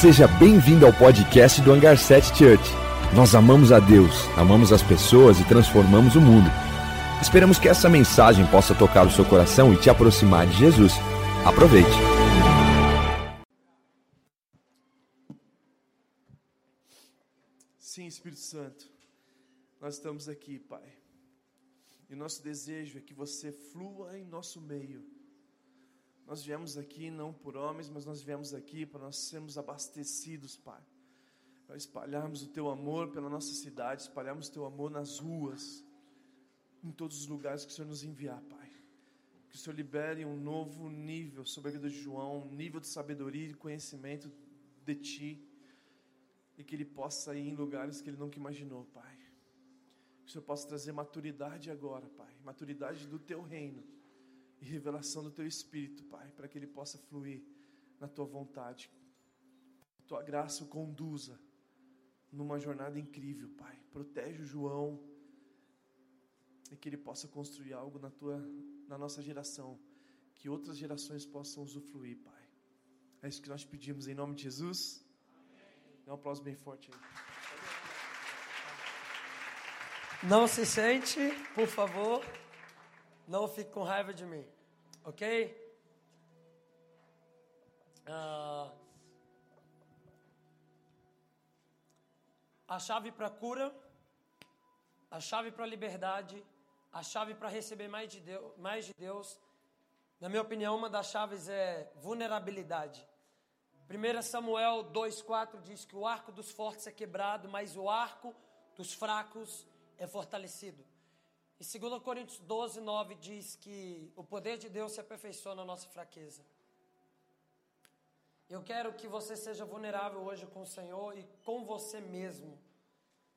Seja bem-vindo ao podcast do Hangar 7 Church. Nós amamos a Deus, amamos as pessoas e transformamos o mundo. Esperamos que essa mensagem possa tocar o seu coração e te aproximar de Jesus. Aproveite. Sim, Espírito Santo, nós estamos aqui, Pai. E o nosso desejo é que você flua em nosso meio. Nós viemos aqui não por homens, mas nós viemos aqui para nós sermos abastecidos, Pai. Para espalharmos o teu amor pela nossa cidade, espalharmos o teu amor nas ruas, em todos os lugares que o Senhor nos enviar, Pai. Que o Senhor libere um novo nível sobre a vida de João, um nível de sabedoria e conhecimento de Ti e que ele possa ir em lugares que ele nunca imaginou, Pai. Que o Senhor possa trazer maturidade agora, Pai, maturidade do Teu reino e revelação do Teu Espírito, Pai, para que ele possa fluir na Tua vontade. Tua graça o conduza numa jornada incrível, Pai. Protege o João e que ele possa construir algo na tua, na nossa geração, que outras gerações possam usufruir, Pai. É isso que nós pedimos em nome de Jesus. Dá um aplauso bem forte aí. Não se sente, por favor. Não fique com raiva de mim, ok? Ah, a chave para cura, a chave para liberdade, a chave para receber mais de, Deus, mais de Deus, na minha opinião, uma das chaves é vulnerabilidade. 1 Samuel 2,4 diz que o arco dos fortes é quebrado, mas o arco dos fracos é fortalecido. E 2 Coríntios 12, 9 diz que o poder de Deus se aperfeiçoa na nossa fraqueza. Eu quero que você seja vulnerável hoje com o Senhor e com você mesmo.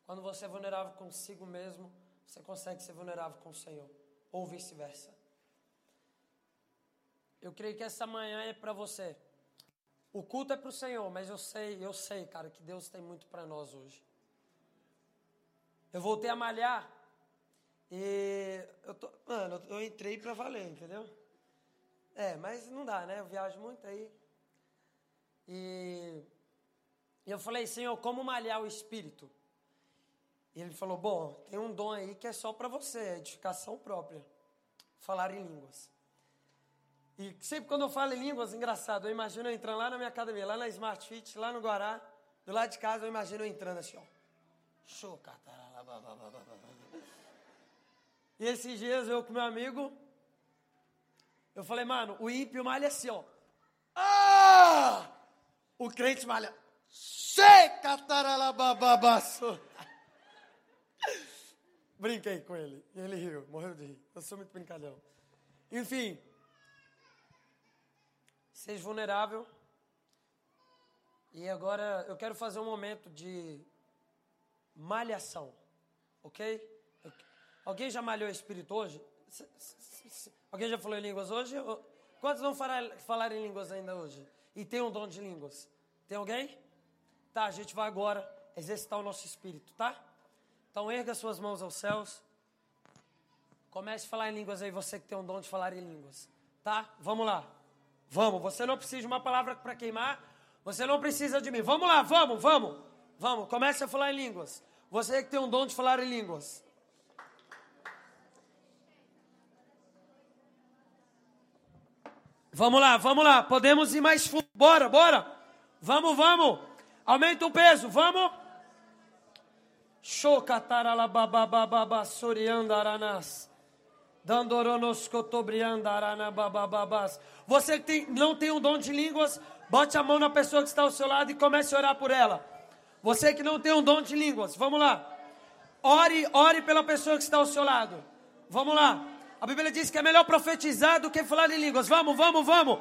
Quando você é vulnerável consigo mesmo, você consegue ser vulnerável com o Senhor, ou vice-versa. Eu creio que essa manhã é para você. O culto é para o Senhor, mas eu sei, eu sei, cara, que Deus tem muito para nós hoje. Eu voltei a malhar e eu tô, mano, eu entrei para valer, entendeu? É, mas não dá, né? Eu viajo muito aí. E eu falei, Senhor, como malhar o espírito? E ele falou: Bom, tem um dom aí que é só para você, edificação própria. Falar em línguas. E sempre quando eu falo em línguas, engraçado, eu imagino eu entrando lá na minha academia, lá na Smart Fit, lá no Guará, do lado de casa, eu imagino eu entrando assim, ó. Show, E esses dias eu com meu amigo, eu falei, mano, o ímpio malha assim, ó. Ah! O crente malha. Checa, taralabababaço. Brinquei com ele. E ele riu, morreu de rir. Eu sou muito brincalhão. Enfim. Seja vulnerável. E agora eu quero fazer um momento de malhação. Ok? Alguém já malhou espírito hoje? Alguém já falou em línguas hoje? Quantos vão falar, em línguas ainda hoje? E tem um dom de línguas? Tem alguém? Tá, a gente vai agora exercitar o nosso espírito, tá? Então erga suas mãos aos céus. Comece a falar em línguas aí, você que tem um dom de falar em línguas. Tá? Vamos lá. Vamos, você não precisa de uma palavra para queimar. Você não precisa de mim. Vamos lá, vamos, vamos. Vamos, comece a falar em línguas. Você que tem um dom de falar em línguas. Vamos lá, vamos lá. Podemos ir mais fundo. Bora, bora. Vamos, vamos. Aumenta o peso, vamos. Shokataralababababa soriandaranas. Você que tem, não tem um dom de línguas, bote a mão na pessoa que está ao seu lado e comece a orar por ela. Você que não tem um dom de línguas, vamos lá. Ore, ore pela pessoa que está ao seu lado. Vamos lá. A Bíblia diz que é melhor profetizar do que falar em línguas. Vamos, vamos, vamos.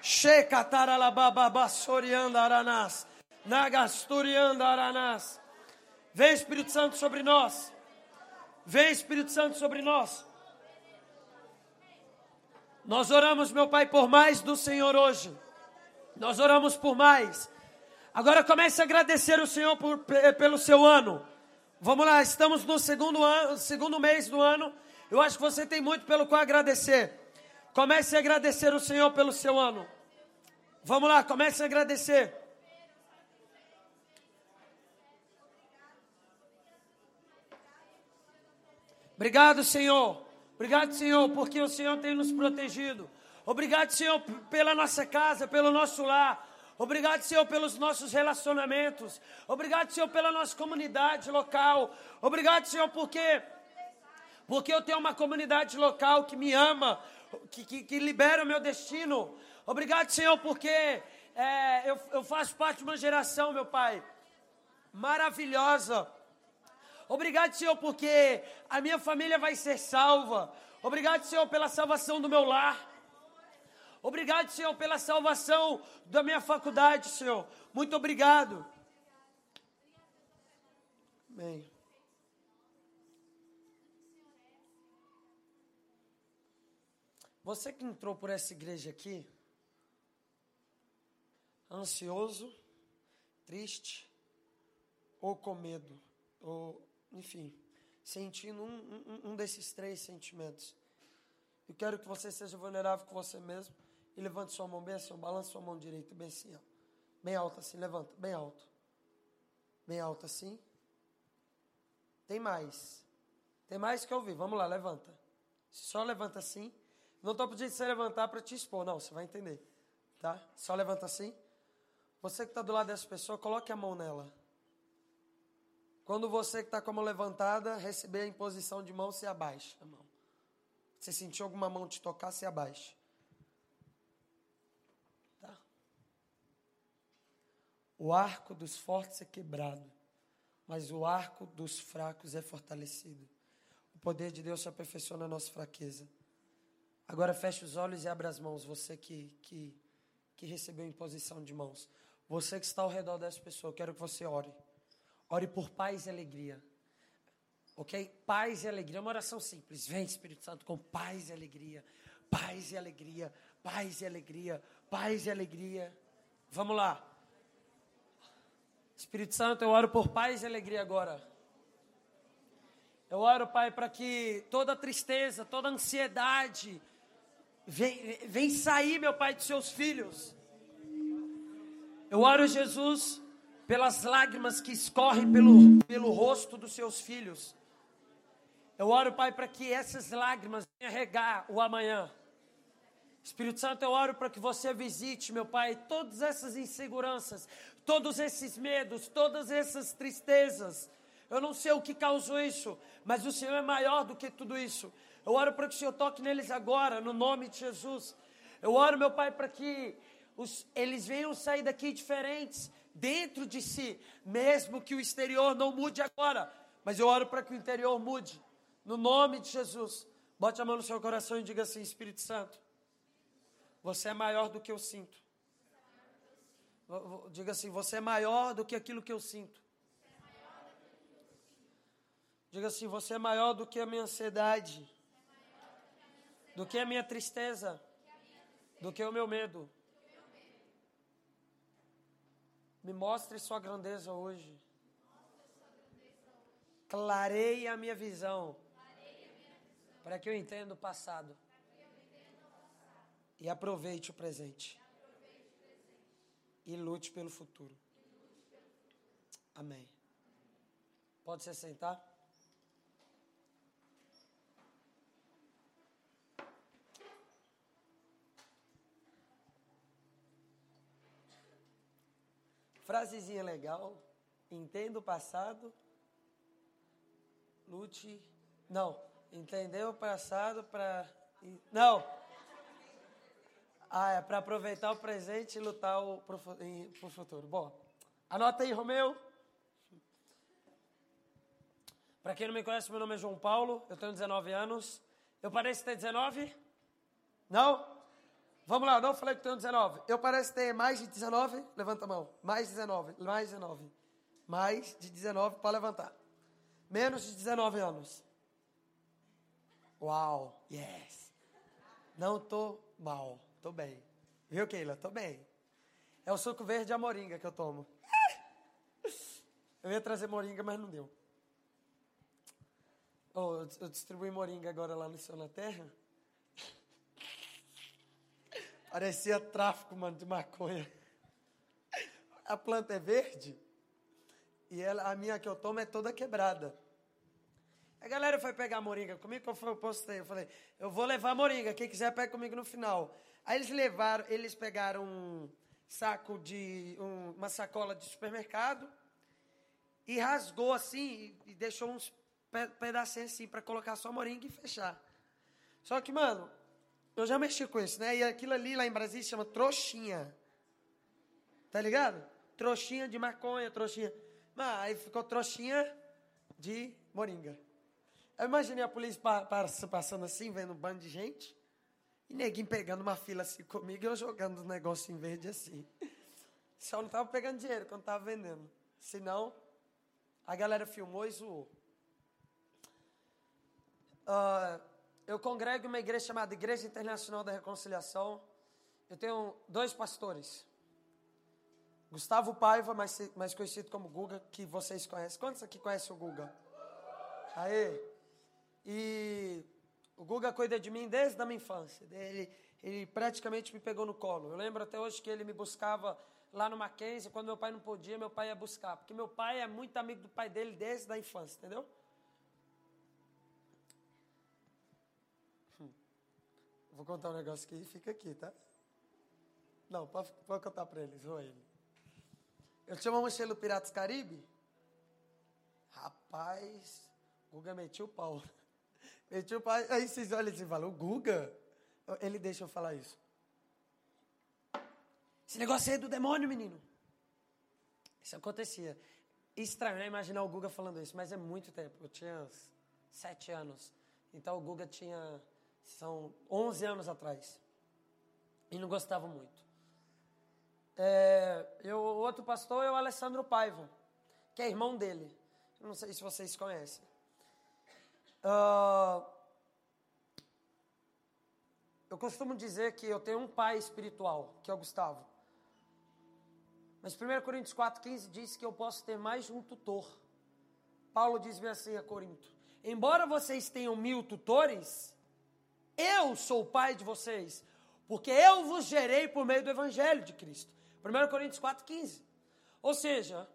Shekataralabababasoriandaranas. Nagasturiandaranas. Vem Espírito Santo sobre nós. Vem Espírito Santo sobre nós. Nós oramos, meu Pai, por mais do Senhor hoje. Nós oramos por mais. Agora comece a agradecer o Senhor por, pelo seu ano. Vamos lá, estamos no segundo, ano, segundo mês do ano. Eu acho que você tem muito pelo qual agradecer. Comece a agradecer o Senhor pelo seu ano. Vamos lá, comece a agradecer. Obrigado, Senhor. Obrigado, Senhor, porque o Senhor tem nos protegido. Obrigado, Senhor, pela nossa casa, pelo nosso lar. Obrigado, Senhor, pelos nossos relacionamentos. Obrigado, Senhor, pela nossa comunidade local. Obrigado, Senhor, porque porque eu tenho uma comunidade local que me ama, que, que, que libera o meu destino. Obrigado, Senhor, porque é, eu, eu faço parte de uma geração, meu Pai, maravilhosa. Obrigado, Senhor, porque a minha família vai ser salva. Obrigado, Senhor, pela salvação do meu lar. Obrigado, Senhor, pela salvação da minha faculdade, Senhor. Muito obrigado. Amém. Você que entrou por essa igreja aqui, ansioso, triste, ou com medo, ou, enfim, sentindo um, um, um desses três sentimentos. Eu quero que você seja vulnerável com você mesmo e levante sua mão bem assim, balance sua mão direita bem assim, ó. bem alto assim, levanta, bem alto, bem alto assim. Tem mais, tem mais que eu ouvir. Vamos lá, levanta. Só levanta assim. Não estou pedindo você levantar para te expor, não, você vai entender. Tá? Só levanta assim. Você que está do lado dessa pessoa, coloque a mão nela. Quando você que está com a mão levantada, receber a imposição de mão, se abaixa a mão. Você sentiu alguma mão te tocar, se abaixa. Tá? O arco dos fortes é quebrado, mas o arco dos fracos é fortalecido. O poder de Deus se aperfeiçoa na nossa fraqueza. Agora feche os olhos e abra as mãos, você que, que, que recebeu imposição de mãos. Você que está ao redor dessa pessoa, eu quero que você ore. Ore por paz e alegria. Ok? Paz e alegria. Uma oração simples. Vem, Espírito Santo, com paz e alegria. Paz e alegria. Paz e alegria. Paz e alegria. Vamos lá. Espírito Santo, eu oro por paz e alegria agora. Eu oro, Pai, para que toda tristeza, toda ansiedade, Vem, vem sair, meu Pai, de seus filhos. Eu oro, Jesus, pelas lágrimas que escorrem pelo, pelo rosto dos seus filhos. Eu oro, Pai, para que essas lágrimas venham regar o amanhã. Espírito Santo, eu oro para que você visite, meu Pai, todas essas inseguranças, todos esses medos, todas essas tristezas. Eu não sei o que causou isso, mas o Senhor é maior do que tudo isso. Eu oro para que o Senhor toque neles agora, no nome de Jesus. Eu oro, meu Pai, para que os, eles venham sair daqui diferentes, dentro de si, mesmo que o exterior não mude agora. Mas eu oro para que o interior mude, no nome de Jesus. Bote a mão no seu coração e diga assim: Espírito Santo, você é maior do que eu sinto. Diga assim: você é maior do que aquilo que eu sinto. Diga assim: você é maior do que a minha ansiedade do que a minha tristeza, do que o meu medo. Me mostre sua grandeza hoje. Clareie a minha visão. Para que eu entenda o passado. E aproveite o presente. E lute pelo futuro. Amém. Pode se sentar? Frasezinha legal. Entenda o passado. Lute. Não. Entendeu o passado para. Não. Ah, é para aproveitar o presente e lutar o futuro. Bom, anota aí, Romeu. Para quem não me conhece, meu nome é João Paulo, eu tenho 19 anos. Eu pareço ter 19? Não? Vamos lá, não falei que tenho 19. Eu pareço ter mais de 19? Levanta a mão. Mais de 19, mais de 19. Mais de 19 para levantar. Menos de 19 anos. Uau, yes. Não tô mal, tô bem. Viu, Keila? Tô bem. É o suco verde de moringa que eu tomo. Eu ia trazer moringa, mas não deu. Oh, eu distribuí moringa agora lá no Céu na Terra. Parecia tráfico, mano, de maconha. A planta é verde e ela, a minha que eu tomo é toda quebrada. A galera foi pegar a moringa comigo, eu postei. Eu falei, eu vou levar a moringa, quem quiser pega comigo no final. Aí eles levaram, eles pegaram um saco de, um, uma sacola de supermercado e rasgou assim e, e deixou uns pedacinhos assim para colocar só a moringa e fechar. Só que, mano, eu já mexi com isso, né? E aquilo ali lá em Brasília chama trouxinha. Tá ligado? Trouxinha de maconha, trouxinha. Mas aí ficou trouxinha de moringa. Eu imaginei a polícia passando assim, vendo um bando de gente. E neguinho pegando uma fila assim comigo e eu jogando os negócios em verde assim. Só não tava pegando dinheiro quando tava vendendo. Senão, a galera filmou e zoou. Uh, eu congrego uma igreja chamada Igreja Internacional da Reconciliação. Eu tenho dois pastores. Gustavo Paiva, mais, mais conhecido como Guga, que vocês conhecem. Quantos aqui conhecem o Guga? Aê! E o Guga cuida de mim desde a minha infância. Ele, ele praticamente me pegou no colo. Eu lembro até hoje que ele me buscava lá no Mackenzie, quando meu pai não podia, meu pai ia buscar. Porque meu pai é muito amigo do pai dele desde a infância, entendeu? Vou contar um negócio aqui e fica aqui, tá? Não, pode, pode contar para eles, ou ele. Eu tinha uma mochila do Piratas Caribe. Rapaz, o Guga metiu o pau. Metiu o pau. Aí vocês olham assim e falam, o Guga? Ele deixa eu falar isso. Esse negócio aí é do demônio, menino. Isso acontecia. Estranho, né? Imaginar o Guga falando isso, mas é muito tempo. Eu tinha sete anos. Então o Guga tinha. São 11 anos atrás. E não gostava muito. É, eu, o outro pastor é o Alessandro Paiva, que é irmão dele. Não sei se vocês conhecem. Uh, eu costumo dizer que eu tenho um pai espiritual, que é o Gustavo. Mas 1 Coríntios 4,15 diz que eu posso ter mais de um tutor. Paulo diz-me assim a Corinto: Embora vocês tenham mil tutores, eu sou o pai de vocês, porque eu vos gerei por meio do Evangelho de Cristo. 1 Coríntios 4,15. Ou seja,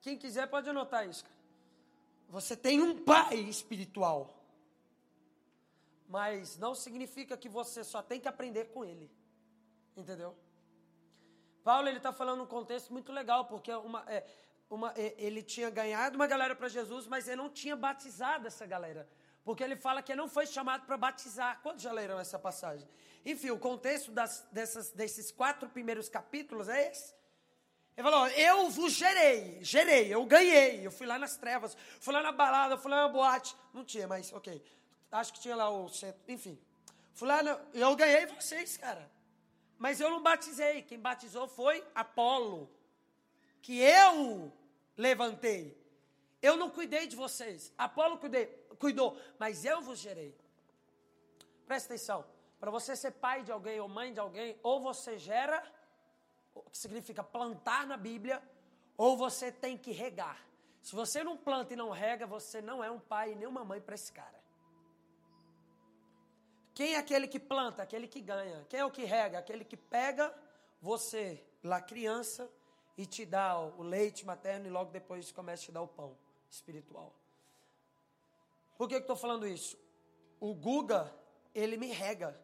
quem quiser pode anotar isso. Você tem um pai espiritual. Mas não significa que você só tem que aprender com ele. Entendeu? Paulo ele está falando um contexto muito legal, porque uma, é, uma, é, ele tinha ganhado uma galera para Jesus, mas ele não tinha batizado essa galera. Porque ele fala que não foi chamado para batizar. Quantos já leram essa passagem? Enfim, o contexto das, dessas, desses quatro primeiros capítulos é esse. Ele falou: Eu vos gerei, gerei, eu ganhei. Eu fui lá nas trevas, fui lá na balada, fui lá na boate. Não tinha, mas ok. Acho que tinha lá o centro, enfim. Fui lá, na, eu ganhei vocês, cara. Mas eu não batizei. Quem batizou foi Apolo, que eu levantei. Eu não cuidei de vocês. Apolo cuidei, cuidou, mas eu vos gerei. Presta atenção. Para você ser pai de alguém ou mãe de alguém, ou você gera, o que significa plantar na Bíblia, ou você tem que regar. Se você não planta e não rega, você não é um pai nem uma mãe para esse cara. Quem é aquele que planta? Aquele que ganha. Quem é o que rega? Aquele que pega você, lá criança, e te dá o leite materno e logo depois começa a te dar o pão espiritual. Por que eu estou falando isso? O Guga, ele me rega.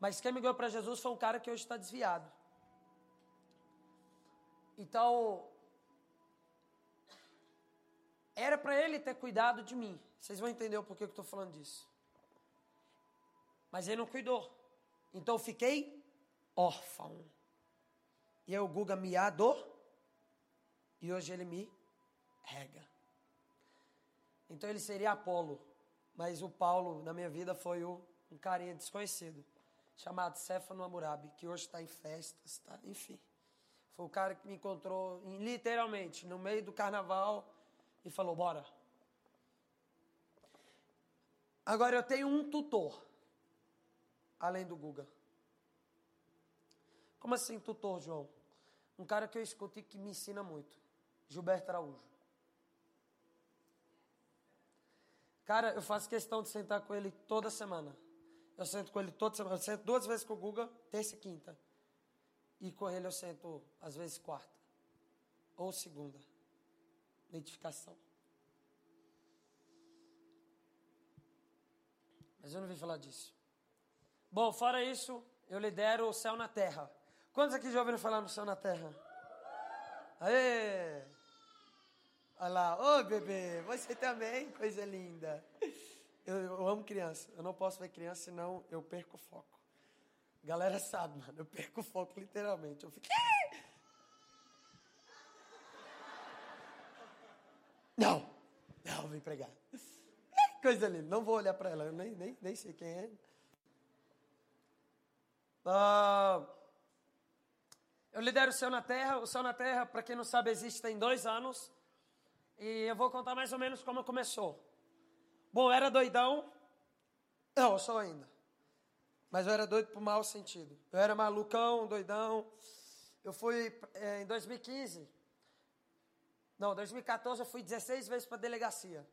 Mas quem me ganhou para Jesus foi um cara que hoje está desviado. Então, era para ele ter cuidado de mim. Vocês vão entender o porquê que eu estou falando disso. Mas ele não cuidou. Então eu fiquei órfão. E aí o Guga me ador. E hoje ele me rega. Então ele seria Apolo. Mas o Paulo, na minha vida, foi o, um carinha desconhecido chamado Céfano Amurabi, que hoje está em festas, tá? enfim. Foi o cara que me encontrou, literalmente, no meio do carnaval e falou: bora. Agora eu tenho um tutor, além do Guga. Como assim, tutor, João? Um cara que eu escuto e que me ensina muito. Gilberto Araújo. Cara, eu faço questão de sentar com ele toda semana. Eu sento com ele toda semana. Eu sento duas vezes com o Guga, terça e quinta. E com ele eu sento, às vezes, quarta. Ou segunda. Identificação. Mas eu não vim falar disso. Bom, fora isso, eu lidero o céu na terra. Quantos aqui já ouviram falar no céu na terra? Aê! Olha lá, ô bebê, você também, coisa linda. Eu, eu, amo criança, eu não posso ver criança, senão eu perco o foco. Galera sabe, mano, eu perco o foco literalmente. Eu fico. Não, não, vem pregar. Coisa linda, não vou olhar para ela, eu nem, nem, nem sei quem é. Uh, eu lidero o Céu na Terra. O Céu na Terra, para quem não sabe, existe tem dois anos. E eu vou contar mais ou menos como começou. Bom, eu era doidão. Não, eu sou ainda. Mas eu era doido por mau sentido. Eu era malucão, doidão. Eu fui é, em 2015. Não, 2014 eu fui 16 vezes para delegacia.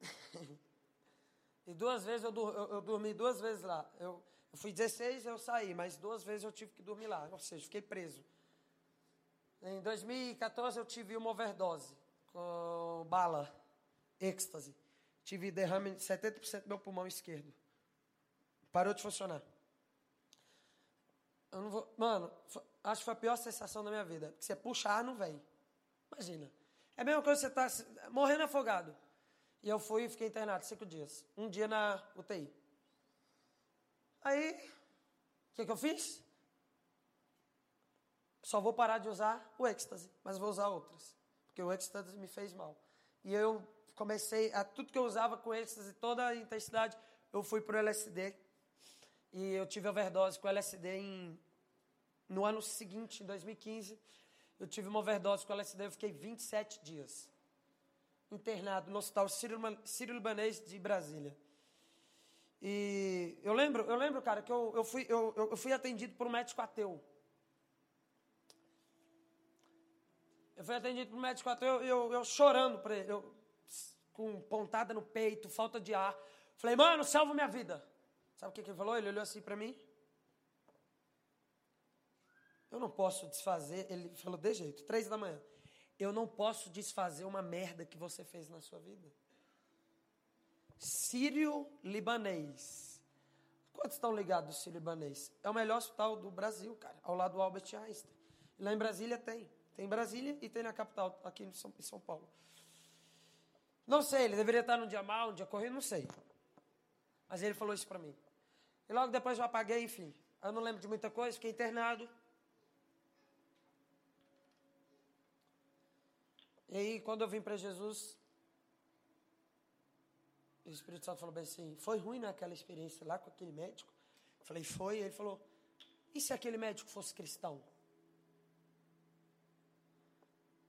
e duas vezes eu, eu, eu, dormi duas vezes lá. Eu, eu fui 16 eu saí, mas duas vezes eu tive que dormir lá. Ou seja, fiquei preso. Em 2014 eu tive uma overdose com bala, êxtase. Tive derrame de 70% do meu pulmão esquerdo. Parou de funcionar. Eu não vou, mano, acho que foi a pior sensação da minha vida. Porque você puxa ar, não vem. Imagina. É a mesma coisa que você está morrendo afogado. E eu fui e fiquei internado cinco dias. Um dia na UTI. Aí, o que, que eu fiz? Só vou parar de usar o êxtase, mas vou usar outras. Porque o êxtase me fez mal. E eu comecei, a tudo que eu usava com êxtase, toda a intensidade, eu fui para o LSD. E eu tive overdose com LSD em, no ano seguinte, em 2015. Eu tive uma overdose com LSD, eu fiquei 27 dias internado no hospital Sírio-Libanês de Brasília. E eu lembro, eu lembro, cara, que eu, eu, fui, eu, eu fui atendido por um médico ateu. Eu fui atendido por médico ateu, eu, eu chorando para ele, eu, com pontada no peito, falta de ar. Falei, mano, salva minha vida. Sabe o que, que ele falou? Ele olhou assim para mim. Eu não posso desfazer. Ele falou de jeito, três da manhã. Eu não posso desfazer uma merda que você fez na sua vida. Sírio-Libanês. Quantos estão ligados do Sírio-Libanês? É o melhor hospital do Brasil, cara, ao lado do Albert Einstein. Lá em Brasília tem. Tem em Brasília e tem na capital, aqui em São, em São Paulo. Não sei, ele deveria estar num dia mal, um dia corrido, não sei. Mas ele falou isso para mim. E logo depois eu apaguei, enfim. Eu não lembro de muita coisa, fiquei internado. E aí, quando eu vim para Jesus, o Espírito Santo falou bem assim: foi ruim naquela experiência lá com aquele médico? Eu falei: foi. E ele falou: e se aquele médico fosse cristão?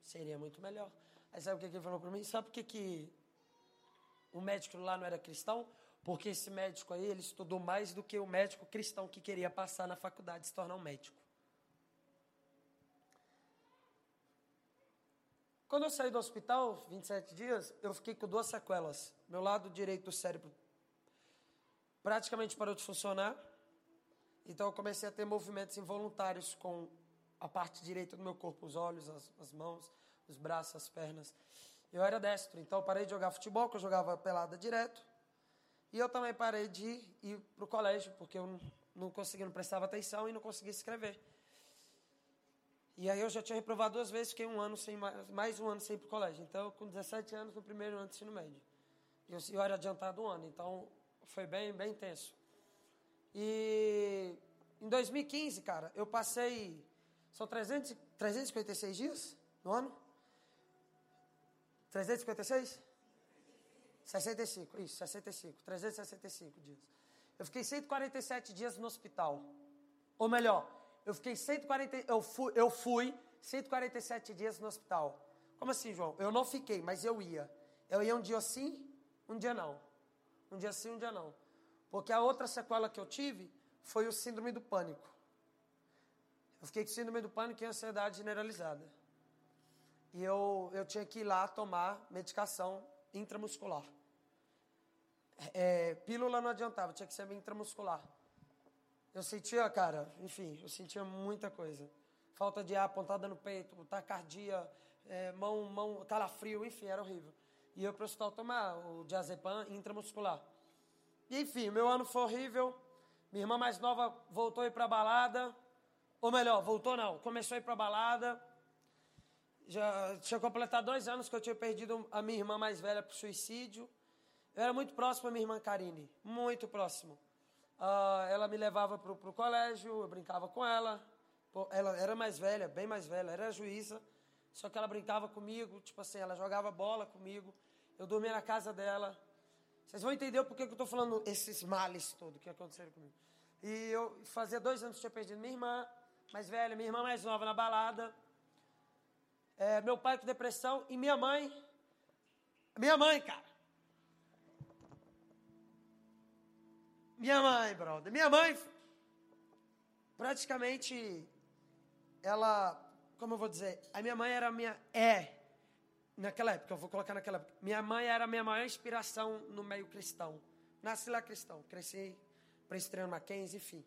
Seria muito melhor. Aí sabe o que ele falou para mim? Sabe por que, que o médico lá não era cristão? Porque esse médico aí, ele estudou mais do que o médico cristão que queria passar na faculdade e se tornar um médico. Quando eu saí do hospital, 27 dias, eu fiquei com duas sequelas. Meu lado direito do cérebro praticamente parou de funcionar. Então eu comecei a ter movimentos involuntários com a parte direita do meu corpo, os olhos, as, as mãos, os braços, as pernas. Eu era destro, então parei de jogar futebol, que eu jogava pelada direto. E eu também parei de ir para o colégio, porque eu não, não conseguia, não prestava atenção e não conseguia escrever. E aí eu já tinha reprovado duas vezes, fiquei um ano sem, mais um ano sem ir para o colégio. Então, com 17 anos, no primeiro ano de ensino médio. E eu, eu era adiantado um ano, então foi bem, bem intenso. E em 2015, cara, eu passei. São 300, 356 dias no ano? 356? 65, isso, 65. 365 dias. Eu fiquei 147 dias no hospital. Ou melhor, eu fiquei 140, eu fui, eu fui 147 dias no hospital. Como assim, João? Eu não fiquei, mas eu ia. Eu ia um dia sim, um dia não. Um dia sim, um dia não. Porque a outra sequela que eu tive foi o síndrome do pânico. Eu fiquei com síndrome do pânico e ansiedade generalizada. E eu, eu tinha que ir lá tomar medicação intramuscular. É, pílula não adiantava, tinha que ser intramuscular. Eu sentia, cara, enfim, eu sentia muita coisa. Falta de ar, pontada no peito, tacardia, é, mão, mão, calafrio, enfim, era horrível. E eu para tomar o diazepam intramuscular. E, enfim, meu ano foi horrível. Minha irmã mais nova voltou a ir pra balada. Ou melhor, voltou não, começou a ir pra balada. Já tinha completado dois anos que eu tinha perdido a minha irmã mais velha pro suicídio. Eu era muito próximo à minha irmã Karine, muito próximo. Uh, ela me levava pro, pro colégio, eu brincava com ela. Pô, ela era mais velha, bem mais velha, era juíza. Só que ela brincava comigo, tipo assim, ela jogava bola comigo. Eu dormia na casa dela. Vocês vão entender por que eu estou falando esses males todos que aconteceram comigo. E eu fazia dois anos que tinha perdido minha irmã mais velha, minha irmã mais nova na balada. É, meu pai com depressão e minha mãe. Minha mãe, cara. Minha mãe, brother. Minha mãe, praticamente, ela, como eu vou dizer, a minha mãe era minha, é, naquela época, eu vou colocar naquela época, minha mãe era a minha maior inspiração no meio cristão. Nasci lá cristão, cresci presbiteriano Mackenzie, enfim.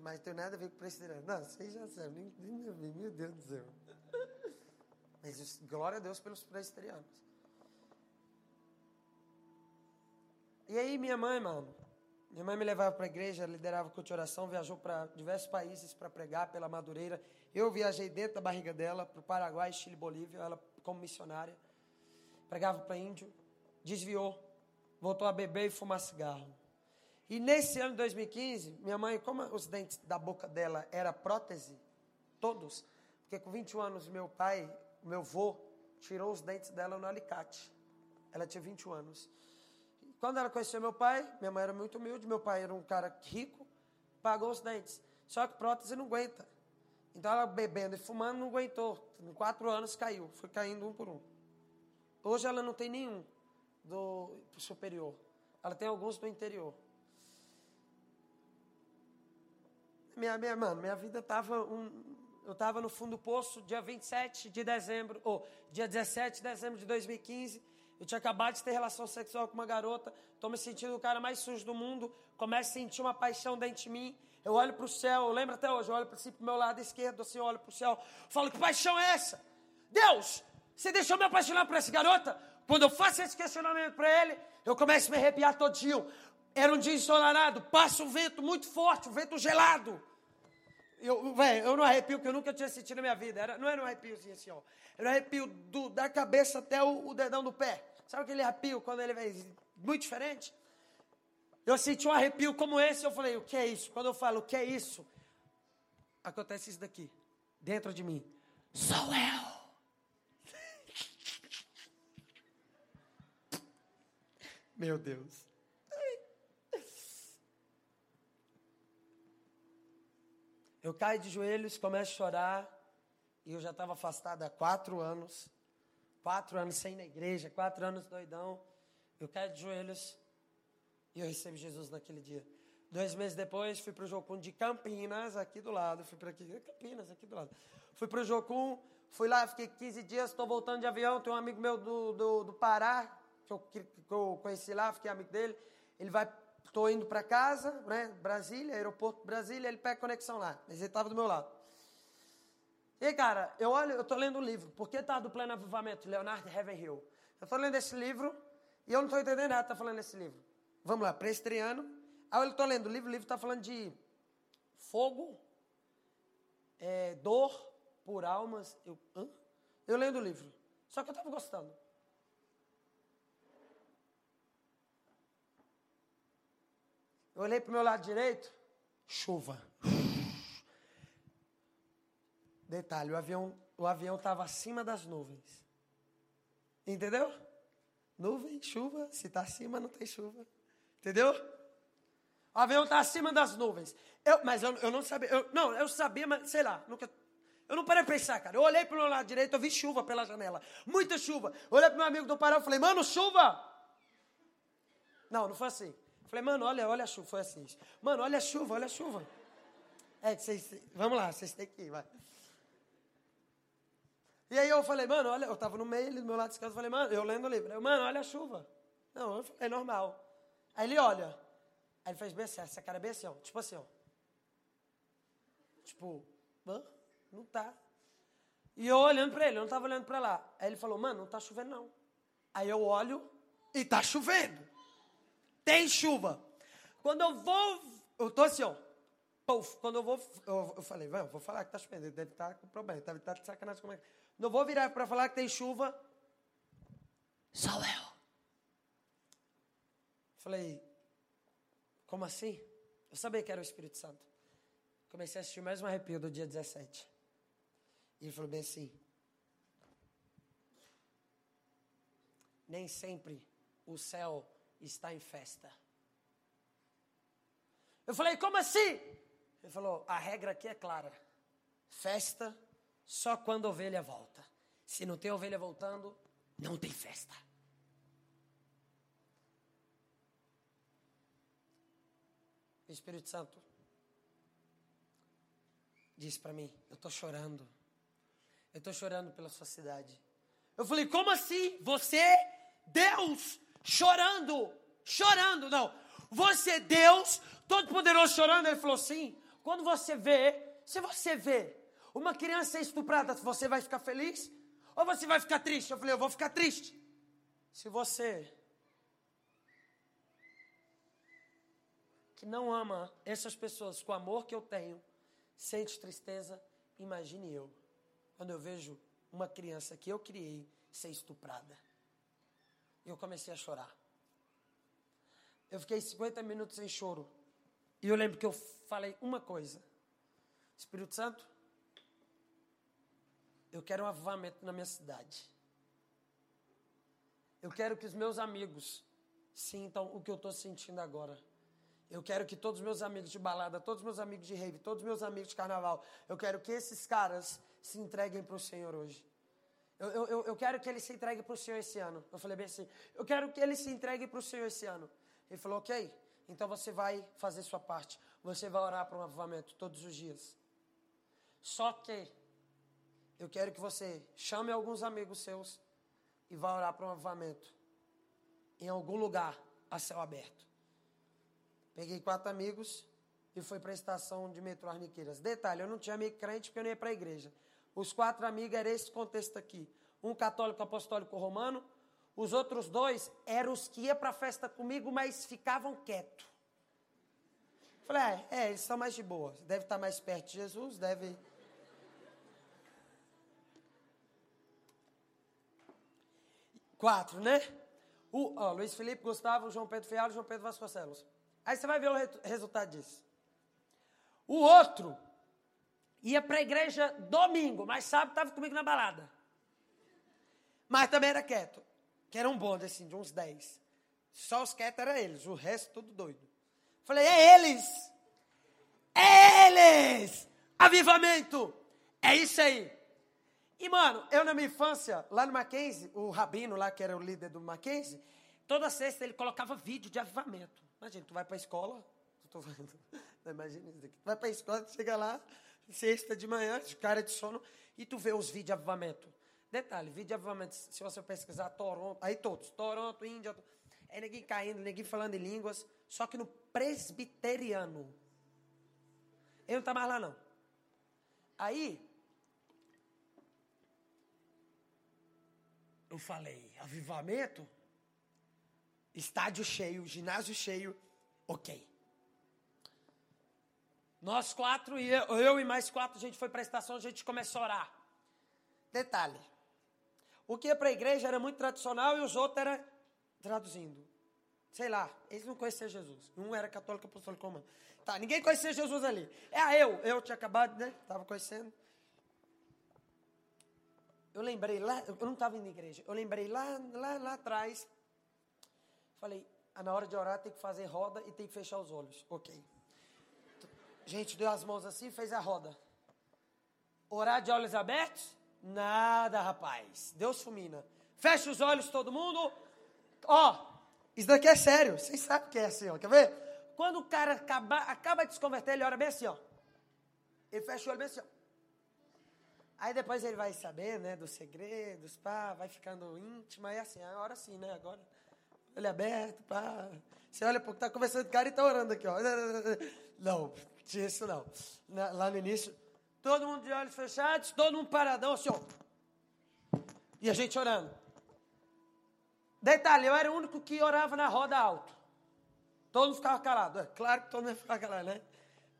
Mais, não tem nada a ver com presbiteriano. Não, vocês já sabem, nem, nem, meu Deus do céu. Mas glória a Deus pelos presbiterianos. E aí minha mãe, mano, minha mãe me levava para a igreja, liderava culto de oração, viajou para diversos países para pregar pela Madureira. Eu viajei dentro da barriga dela para o Paraguai, Chile, Bolívia, ela como missionária. Pregava para índio, desviou, voltou a beber e fumar cigarro. E nesse ano de 2015, minha mãe, como os dentes da boca dela era prótese, todos, porque com 21 anos meu pai, meu avô, tirou os dentes dela no alicate. Ela tinha 21 anos. Quando ela conheceu meu pai, minha mãe era muito humilde, meu pai era um cara rico, pagou os dentes. Só que prótese não aguenta. Então ela bebendo e fumando não aguentou. Em quatro anos caiu, foi caindo um por um. Hoje ela não tem nenhum do superior. Ela tem alguns do interior. Minha, minha, mano, minha vida estava um, eu estava no fundo do poço dia 27 de dezembro, ou dia 17 de dezembro de 2015. Eu tinha acabado de ter relação sexual com uma garota, estou me sentindo o cara mais sujo do mundo, começo a sentir uma paixão dentro de mim. Eu olho para o céu, eu lembro até hoje, eu olho para si, o meu lado esquerdo, assim, eu olho para o céu, falo: que paixão é essa? Deus, você deixou me apaixonar por essa garota? Quando eu faço esse questionamento para ele, eu começo a me arrepiar todinho. Era um dia ensolarado, passa um vento muito forte, um vento gelado. Eu, véio, eu não arrepio que eu nunca tinha sentido na minha vida. Era, não era um arrepiozinho assim, ó. Era um arrepio do, da cabeça até o, o, dedão do pé. Sabe aquele arrepio quando ele vem muito diferente? Eu senti um arrepio como esse, eu falei, o que é isso? Quando eu falo, o que é isso? Acontece isso daqui, dentro de mim. Sou eu. Meu Deus. Eu caio de joelhos, começo a chorar. E eu já estava afastado há quatro anos. Quatro anos sem ir na igreja, quatro anos doidão. Eu caio de joelhos e eu recebo Jesus naquele dia. Dois meses depois, fui para o Jocum de Campinas, aqui do lado. Fui para aqui, Campinas, aqui do lado. Fui para o Jocum, fui lá, fiquei 15 dias, estou voltando de avião. Tem um amigo meu do, do, do Pará, que eu, que eu conheci lá, fiquei amigo dele. Ele vai Estou indo para casa, né? Brasília, aeroporto Brasília, ele pega conexão lá. Mas ele estava do meu lado. E cara, eu olho, eu estou lendo um livro. Por que está do pleno avivamento? Leonardo Ravenhill. Eu estou lendo esse livro e eu não estou entendendo nada que está falando nesse livro. Vamos lá, prestriano. Aí eu estou lendo o livro, o livro está falando de fogo, é, dor por almas. Eu, hã? eu lendo o livro. Só que eu estava gostando. Eu olhei para o meu lado direito, chuva. Detalhe, o avião o avião estava acima das nuvens. Entendeu? Nuvem, chuva, se está acima não tem chuva. Entendeu? O avião está acima das nuvens. Eu, mas eu, eu não sabia. Eu, não, eu sabia, mas sei lá. Nunca, eu não parei para pensar, cara. Eu olhei para o meu lado direito, eu vi chuva pela janela. Muita chuva. Eu olhei para meu amigo do Pará e falei, mano, chuva! Não, não foi assim. Falei, mano, olha, olha a chuva. Foi assim. Mano, olha a chuva, olha a chuva. É, vocês, vamos lá, vocês têm que ir, vai. E aí eu falei, mano, olha, eu estava no meio, ele do meu lado casa, eu falei, mano, eu lendo o livro. Eu, mano, olha a chuva. Não, é normal. Aí ele olha. Aí ele fez bem assim, essa cara é bem assim, ó. Tipo assim, ó. Tipo, Hã? não tá. E eu olhando para ele, eu não estava olhando para lá. Aí ele falou, mano, não tá chovendo não. Aí eu olho e tá chovendo. Tem chuva. Quando eu vou, eu tô assim, ó. Puff, quando eu vou, eu, eu falei, vamos, vou falar que tá chovendo, deve estar tá com problema, deve estar tá de sacanagem como é. Não vou virar para falar que tem chuva. Sou eu. Falei, como assim? Eu sabia que era o Espírito Santo. Comecei a assistir mais um arrepio do dia 17. E ele falou bem assim: Nem sempre o céu está em festa. Eu falei, como assim? Ele falou: a regra aqui é clara. Festa só quando a ovelha volta. Se não tem ovelha voltando, não tem festa. O Espírito Santo disse para mim: Eu estou chorando. Eu estou chorando pela sua cidade. Eu falei: Como assim? Você, Deus, chorando? Chorando, não. Você, Deus, Todo-Poderoso chorando? Ele falou: Sim. Quando você vê, se você vê uma criança estuprada, você vai ficar feliz? Ou você vai ficar triste? Eu falei: Eu vou ficar triste. Se você que não ama essas pessoas com o amor que eu tenho, sente tristeza, imagine eu, quando eu vejo uma criança que eu criei ser estuprada. Eu comecei a chorar. Eu fiquei 50 minutos em choro. E eu lembro que eu falei uma coisa: Espírito Santo, eu quero um avivamento na minha cidade. Eu quero que os meus amigos sintam o que eu estou sentindo agora. Eu quero que todos os meus amigos de balada, todos os meus amigos de rave, todos os meus amigos de carnaval, eu quero que esses caras se entreguem para o Senhor hoje. Eu, eu, eu quero que eles se entreguem para o Senhor esse ano. Eu falei bem assim: eu quero que eles se entreguem para o Senhor esse ano. Ele falou: ok, então você vai fazer sua parte. Você vai orar para um avivamento todos os dias. Só que eu quero que você chame alguns amigos seus e vá orar para um avivamento em algum lugar a céu aberto. Peguei quatro amigos e fui para a estação de metrô Arniqueiras. Detalhe, eu não tinha amigo crente porque eu não ia para a igreja. Os quatro amigos eram esse contexto aqui. Um católico apostólico romano, os outros dois eram os que iam para a festa comigo, mas ficavam quietos. Falei, é, é, eles são mais de boa. Deve estar mais perto de Jesus, deve. Quatro, né? O, ó, Luiz Felipe, Gustavo, João Pedro Fialho, João Pedro Vasconcelos. Aí você vai ver o re resultado disso. O outro ia para a igreja domingo, mas sábado estava comigo na balada. Mas também era quieto. Que era um bonde, assim, de uns 10. Só os quietos eram eles, o resto tudo doido. Falei, é eles! É eles! Avivamento! É isso aí! E, mano, eu na minha infância, lá no Mackenzie, o Rabino lá, que era o líder do Mackenzie, toda sexta ele colocava vídeo de avivamento. Imagina, tu vai para a escola, tô falando, imagina isso daqui. Tu vai para a escola, tu chega lá, sexta de manhã, cara de sono, e tu vê os vídeos de avivamento. Detalhe, vídeo de avivamento, se você pesquisar Toronto, aí todos, Toronto, Índia, é ninguém caindo, ninguém falando em línguas, só que no presbiteriano. Ele não está mais lá, não. Aí, eu falei, avivamento? Estádio cheio, ginásio cheio, ok. Nós quatro, e eu, eu e mais quatro, a gente foi para a estação, a gente começou a orar. Detalhe, o que ia para a igreja era muito tradicional e os outros eram traduzindo. Sei lá, eles não conheciam Jesus. Um era católico, apostólico romano. Tá, ninguém conhecia Jesus ali. É eu, eu tinha acabado, né? Estava conhecendo. Eu lembrei lá, eu não estava indo na igreja, eu lembrei lá, lá, lá atrás, Falei, ah, na hora de orar tem que fazer roda e tem que fechar os olhos. Ok. Gente, deu as mãos assim, fez a roda. Orar de olhos abertos? Nada, rapaz. Deus fulmina. Fecha os olhos, todo mundo. Ó, isso daqui é sério. Vocês sabem que é assim, ó. Quer ver? Quando o cara acaba, acaba de se converter, ele ora bem assim, ó. Ele fecha o olho bem assim, ó. Aí depois ele vai saber, né, dos segredos, pá, vai ficando íntimo, aí assim, agora sim, né, agora olho aberto, pá. Você olha, pô, tá conversando com o cara e tá orando aqui, ó. Não, tinha isso não. lá no início, todo mundo de olhos fechados, todo mundo paradão, assim, ó. E a gente orando. Detalhe, eu era o único que orava na roda alto. Todo mundo ficava calado. É claro que todo mundo ficava calado, né?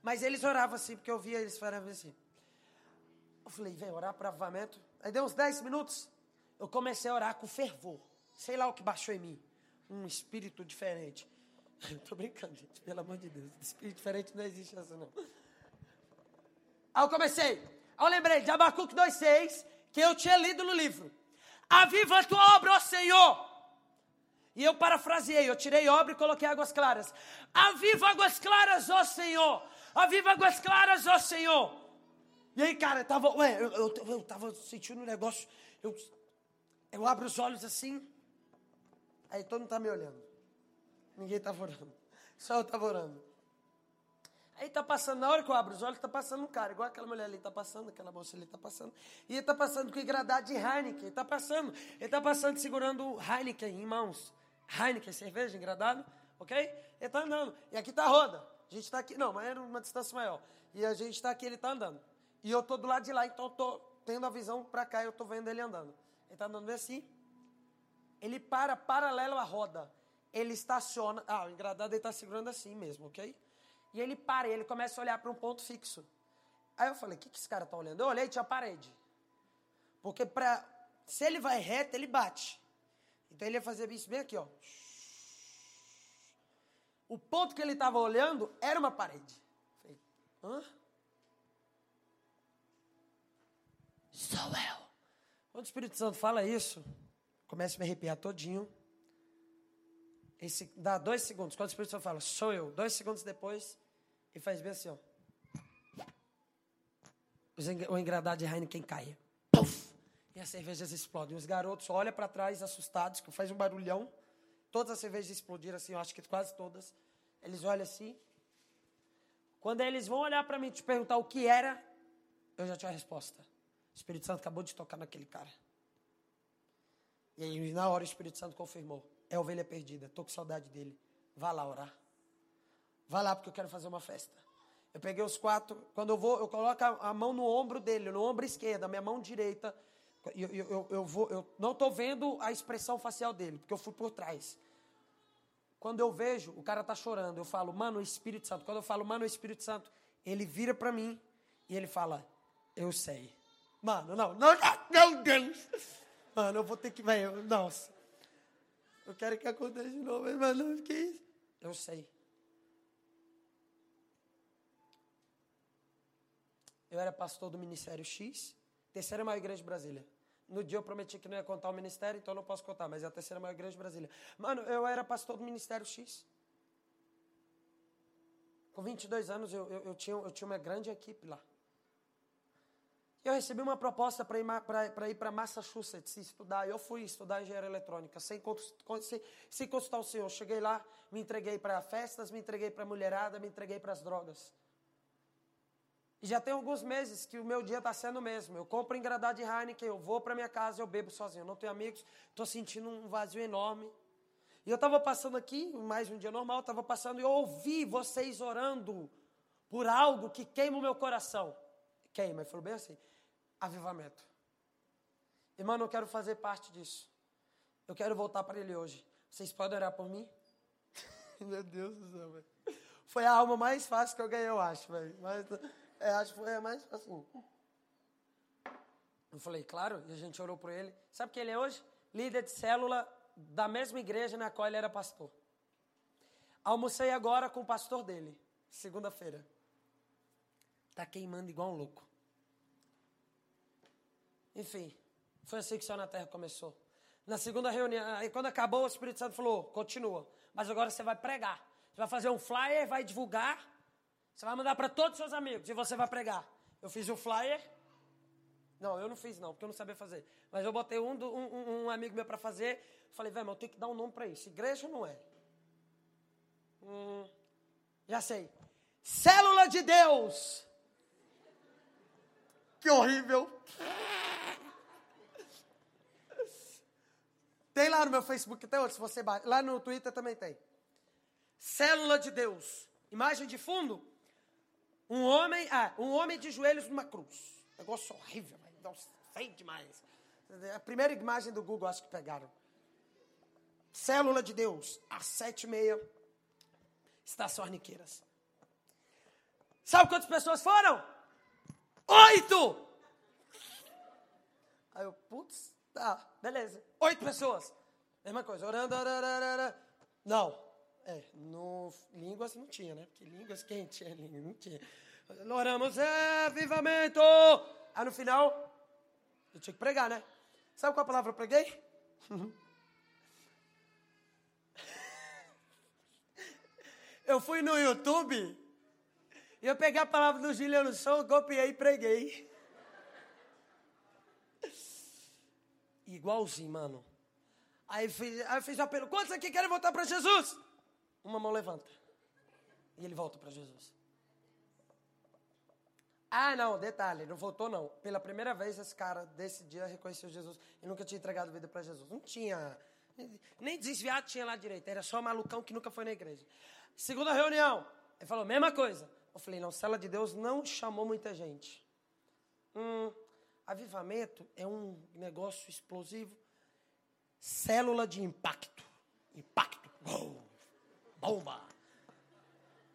Mas eles oravam assim, porque eu via eles falando assim. Eu falei, vem orar para avivamento. Aí deu uns 10 minutos, eu comecei a orar com fervor. Sei lá o que baixou em mim. Um espírito diferente. Eu tô brincando, gente, pelo amor de Deus. Espírito diferente não existe essa, não. Aí eu comecei. Aí eu lembrei de Abacuque 2,6, que eu tinha lido no livro. Aviva a tua obra, ó Senhor! E eu parafraseei, eu tirei obra e coloquei águas claras. Aviva águas claras, ó Senhor! Aviva águas claras, ó Senhor! E aí, cara, eu tava, ué, eu, eu, eu tava sentindo um negócio. Eu, eu abro os olhos assim. Aí todo mundo tá me olhando. Ninguém estava orando. Só eu estava orando. Aí tá passando, na hora que eu abro os olhos, tá passando um cara, igual aquela mulher ali tá passando, aquela moça ali tá passando. E ele tá passando com engradado de Heineken, ele tá passando. Ele tá passando segurando Heineken em mãos. Heineken, cerveja, engradado, ok? Ele tá andando. E aqui tá a roda. A gente tá aqui, não, mas era uma distância maior. E a gente tá aqui, ele tá andando. E eu tô do lado de lá, então eu tô tendo a visão para cá, eu tô vendo ele andando. Ele tá andando assim. Ele para paralelo à roda ele estaciona. Ah, o engradado ele está segurando assim mesmo, ok? E ele para, e ele começa a olhar para um ponto fixo. Aí eu falei, o que, que esse cara está olhando? Eu olhei, tinha parede. Porque pra, se ele vai reto, ele bate. Então ele ia fazer isso bem aqui, ó. O ponto que ele estava olhando era uma parede. Falei, hã? Sou eu. Quando o Espírito Santo fala isso, começa a me arrepiar todinho. Esse, dá dois segundos. Quando o Espírito Santo fala, sou eu. Dois segundos depois, ele faz bem assim, ó. O engradado de Heineken cai. Puff! E as cervejas explodem. Os garotos olham para trás assustados, que faz um barulhão. Todas as cervejas explodiram assim, eu acho que quase todas. Eles olham assim. Quando eles vão olhar para mim e te perguntar o que era, eu já tinha a resposta. O Espírito Santo acabou de tocar naquele cara. E aí, na hora, o Espírito Santo confirmou é ovelha perdida. Estou com saudade dele. Vá lá orar. Vá lá porque eu quero fazer uma festa. Eu peguei os quatro. Quando eu vou, eu coloco a, mão no ombro dele, no ombro esquerdo, a minha mão direita. Eu, eu, eu, eu vou, eu não estou vendo a expressão facial dele, porque eu fui por trás. Quando eu vejo, o cara está chorando. Eu falo, mano, o Espírito Santo. Quando eu falo, mano, o Espírito Santo, ele vira para mim e ele fala, eu sei. Mano, não, não, não, Deus. Mano, eu vou ter que, velho, nossa. Eu quero que aconteça de novo, mas não, que isso? Eu sei. Eu era pastor do Ministério X, terceira maior igreja de Brasília. No dia eu prometi que não ia contar o ministério, então eu não posso contar, mas é a terceira maior igreja de Brasília. Mano, eu era pastor do Ministério X. Com 22 anos eu, eu, eu, tinha, eu tinha uma grande equipe lá. Eu recebi uma proposta para ir para Massachusetts estudar. Eu fui estudar engenharia eletrônica, sem, sem, sem consultar o senhor. Cheguei lá, me entreguei para festas, me entreguei para mulherada, me entreguei para as drogas. E já tem alguns meses que o meu dia está sendo o mesmo. Eu compro engradado de Heineken, eu vou para minha casa, eu bebo sozinho. Eu não tenho amigos, estou sentindo um vazio enorme. E eu estava passando aqui, mais um dia normal, estava passando e eu ouvi vocês orando por algo que queima o meu coração. Queima, ele falou bem assim avivamento. Irmão, eu quero fazer parte disso. Eu quero voltar para ele hoje. Vocês podem orar por mim? Meu Deus do céu, velho. Foi a alma mais fácil que eu ganhei, eu acho, velho. Mas é, acho que foi a mais fácil. Eu falei, claro, e a gente orou por ele. Sabe quem ele é hoje? Líder de célula da mesma igreja na qual ele era pastor. Almocei agora com o pastor dele, segunda-feira. Tá queimando igual um louco. Enfim, foi assim que o Céu na Terra começou. Na segunda reunião, aí quando acabou, o Espírito Santo falou: continua. Mas agora você vai pregar. Você vai fazer um flyer, vai divulgar. Você vai mandar para todos os seus amigos e você vai pregar. Eu fiz o flyer. Não, eu não fiz não, porque eu não sabia fazer. Mas eu botei um, um, um amigo meu para fazer. Falei, velho, eu tenho que dar um nome para isso. Igreja não é. Hum, já sei. Célula de Deus. Que horrível. Tem lá no meu Facebook, tem outro, se você bate. Lá no Twitter também tem. Célula de Deus. Imagem de fundo. Um homem, ah, um homem de joelhos numa cruz. Negócio horrível, Nossa, feio demais. A primeira imagem do Google, acho que pegaram. Célula de Deus, às sete e meia. Estação Arniqueiras. Sabe quantas pessoas foram? Oito! Aí eu, putz, tá, beleza. Oito pessoas. Mesma coisa, orando. Não, é, no línguas não tinha, né? Porque línguas, tinha língua? Não tinha. Oramos, é, avivamento! Aí no final, eu tinha que pregar, né? Sabe qual a palavra eu preguei? eu fui no YouTube e eu peguei a palavra do Juliano Som, copiei e preguei. Igualzinho, mano. Aí, fiz, aí o apelo: quantos aqui querem voltar para Jesus? Uma mão levanta. E ele volta para Jesus. Ah, não, detalhe, não voltou não. Pela primeira vez esse cara desse dia reconheceu Jesus e nunca tinha entregado vida para Jesus. Não tinha, nem desviado tinha lá direito, era só malucão que nunca foi na igreja. Segunda reunião, ele falou, mesma coisa. Eu falei, não, cela de Deus não chamou muita gente. Hum, avivamento é um negócio explosivo. Célula de impacto. Impacto. Bomba.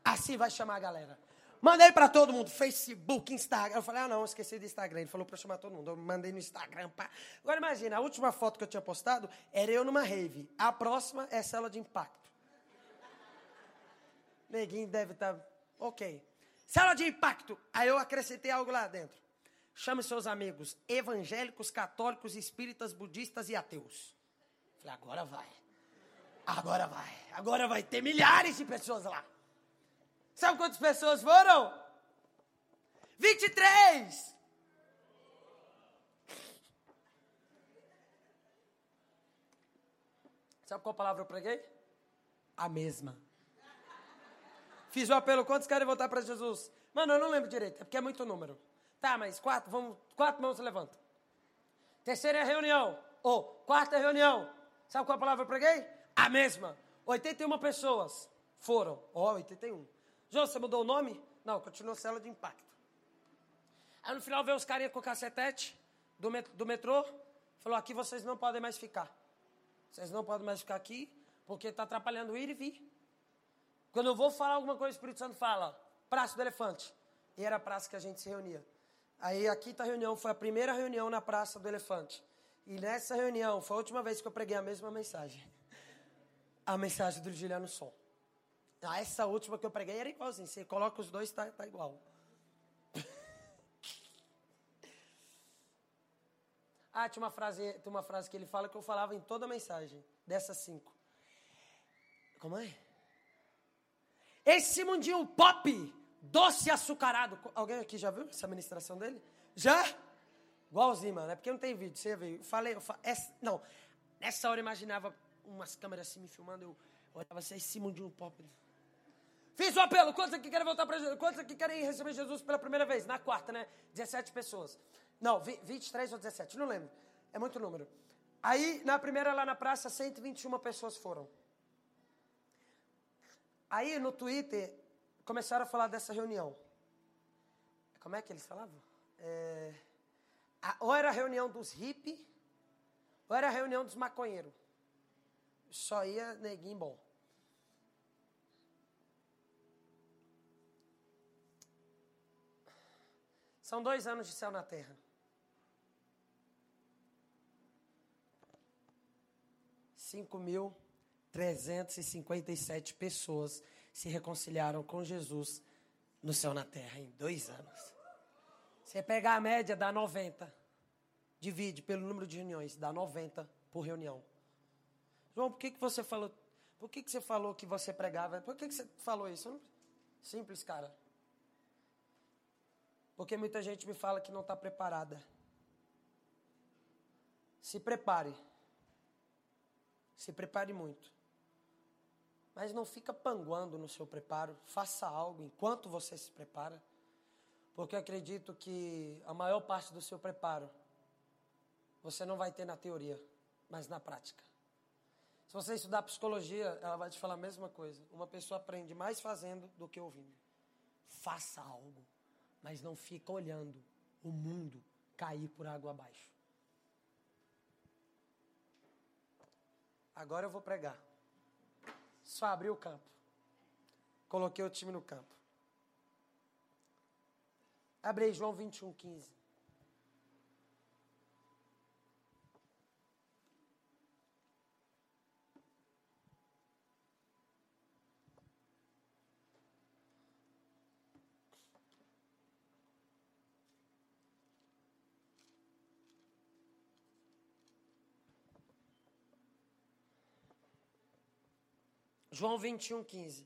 Assim vai chamar a galera. Mandei para todo mundo, Facebook, Instagram. Eu falei, ah, não, esqueci do Instagram. Ele falou para chamar todo mundo. Eu mandei no Instagram. Pá. Agora imagina, a última foto que eu tinha postado era eu numa rave. A próxima é célula de impacto. Neguinho deve estar. Tá... Ok. Célula de impacto. Aí eu acrescentei algo lá dentro. Chame seus amigos evangélicos, católicos, espíritas, budistas e ateus. Falei, agora vai. Agora vai. Agora vai ter milhares de pessoas lá. Sabe quantas pessoas foram? 23! Sabe qual palavra eu preguei? A mesma. Fiz o apelo, quantos querem voltar para Jesus? Mano, eu não lembro direito, é porque é muito número. Tá, mas quatro, vamos, quatro mãos se levantam. Terceira reunião, ou quarta reunião. Sabe qual palavra eu preguei? A mesma. 81 pessoas foram. Ó, oh, 81. João, você mudou o nome? Não, continuou cela de impacto. Aí no final veio os carinhas com cacetete do, met do metrô. Falou, aqui vocês não podem mais ficar. Vocês não podem mais ficar aqui, porque está atrapalhando ir e vir. Quando eu vou falar alguma coisa, o Espírito Santo fala, Praça do Elefante. E era a praça que a gente se reunia. Aí a quinta reunião foi a primeira reunião na Praça do Elefante. E nessa reunião foi a última vez que eu preguei a mesma mensagem a mensagem do Juliano Som. Ah, essa última que eu preguei era igualzinho. Você coloca os dois, tá, tá igual. ah, tinha uma, frase, tinha uma frase que ele fala que eu falava em toda a mensagem. Dessas cinco. Como é? Esse mundinho pop, doce açucarado. Alguém aqui já viu essa ministração dele? Já? Igualzinho, mano. É porque não tem vídeo. Você viu? Eu falei, eu falei essa, não. Nessa hora eu imaginava umas câmeras assim me filmando, eu olhava assim, esse mundinho pop. Fiz o apelo, quantos aqui querem voltar para Jesus? Quantos aqui querem receber Jesus pela primeira vez? Na quarta, né? 17 pessoas. Não, 23 ou 17, não lembro. É muito número. Aí, na primeira lá na praça, 121 pessoas foram. Aí, no Twitter, começaram a falar dessa reunião. Como é que eles falavam? É, ou era a reunião dos hippies, ou era a reunião dos maconheiros só ia neguinho bom. São dois anos de céu na terra. Cinco mil trezentos e cinquenta e sete pessoas se reconciliaram com Jesus no céu na terra em dois anos. Você pegar a média, dá 90. Divide pelo número de reuniões, dá 90 por reunião. João, por que, que você falou? Por que, que você falou que você pregava? Por que, que você falou isso? Simples, cara. Porque muita gente me fala que não está preparada. Se prepare. Se prepare muito. Mas não fica panguando no seu preparo. Faça algo enquanto você se prepara. Porque eu acredito que a maior parte do seu preparo você não vai ter na teoria, mas na prática. Se você estudar psicologia, ela vai te falar a mesma coisa. Uma pessoa aprende mais fazendo do que ouvindo. Faça algo, mas não fica olhando o mundo cair por água abaixo. Agora eu vou pregar. Só abrir o campo. coloquei o time no campo. Abre aí, João 21, 15. João 21, 15.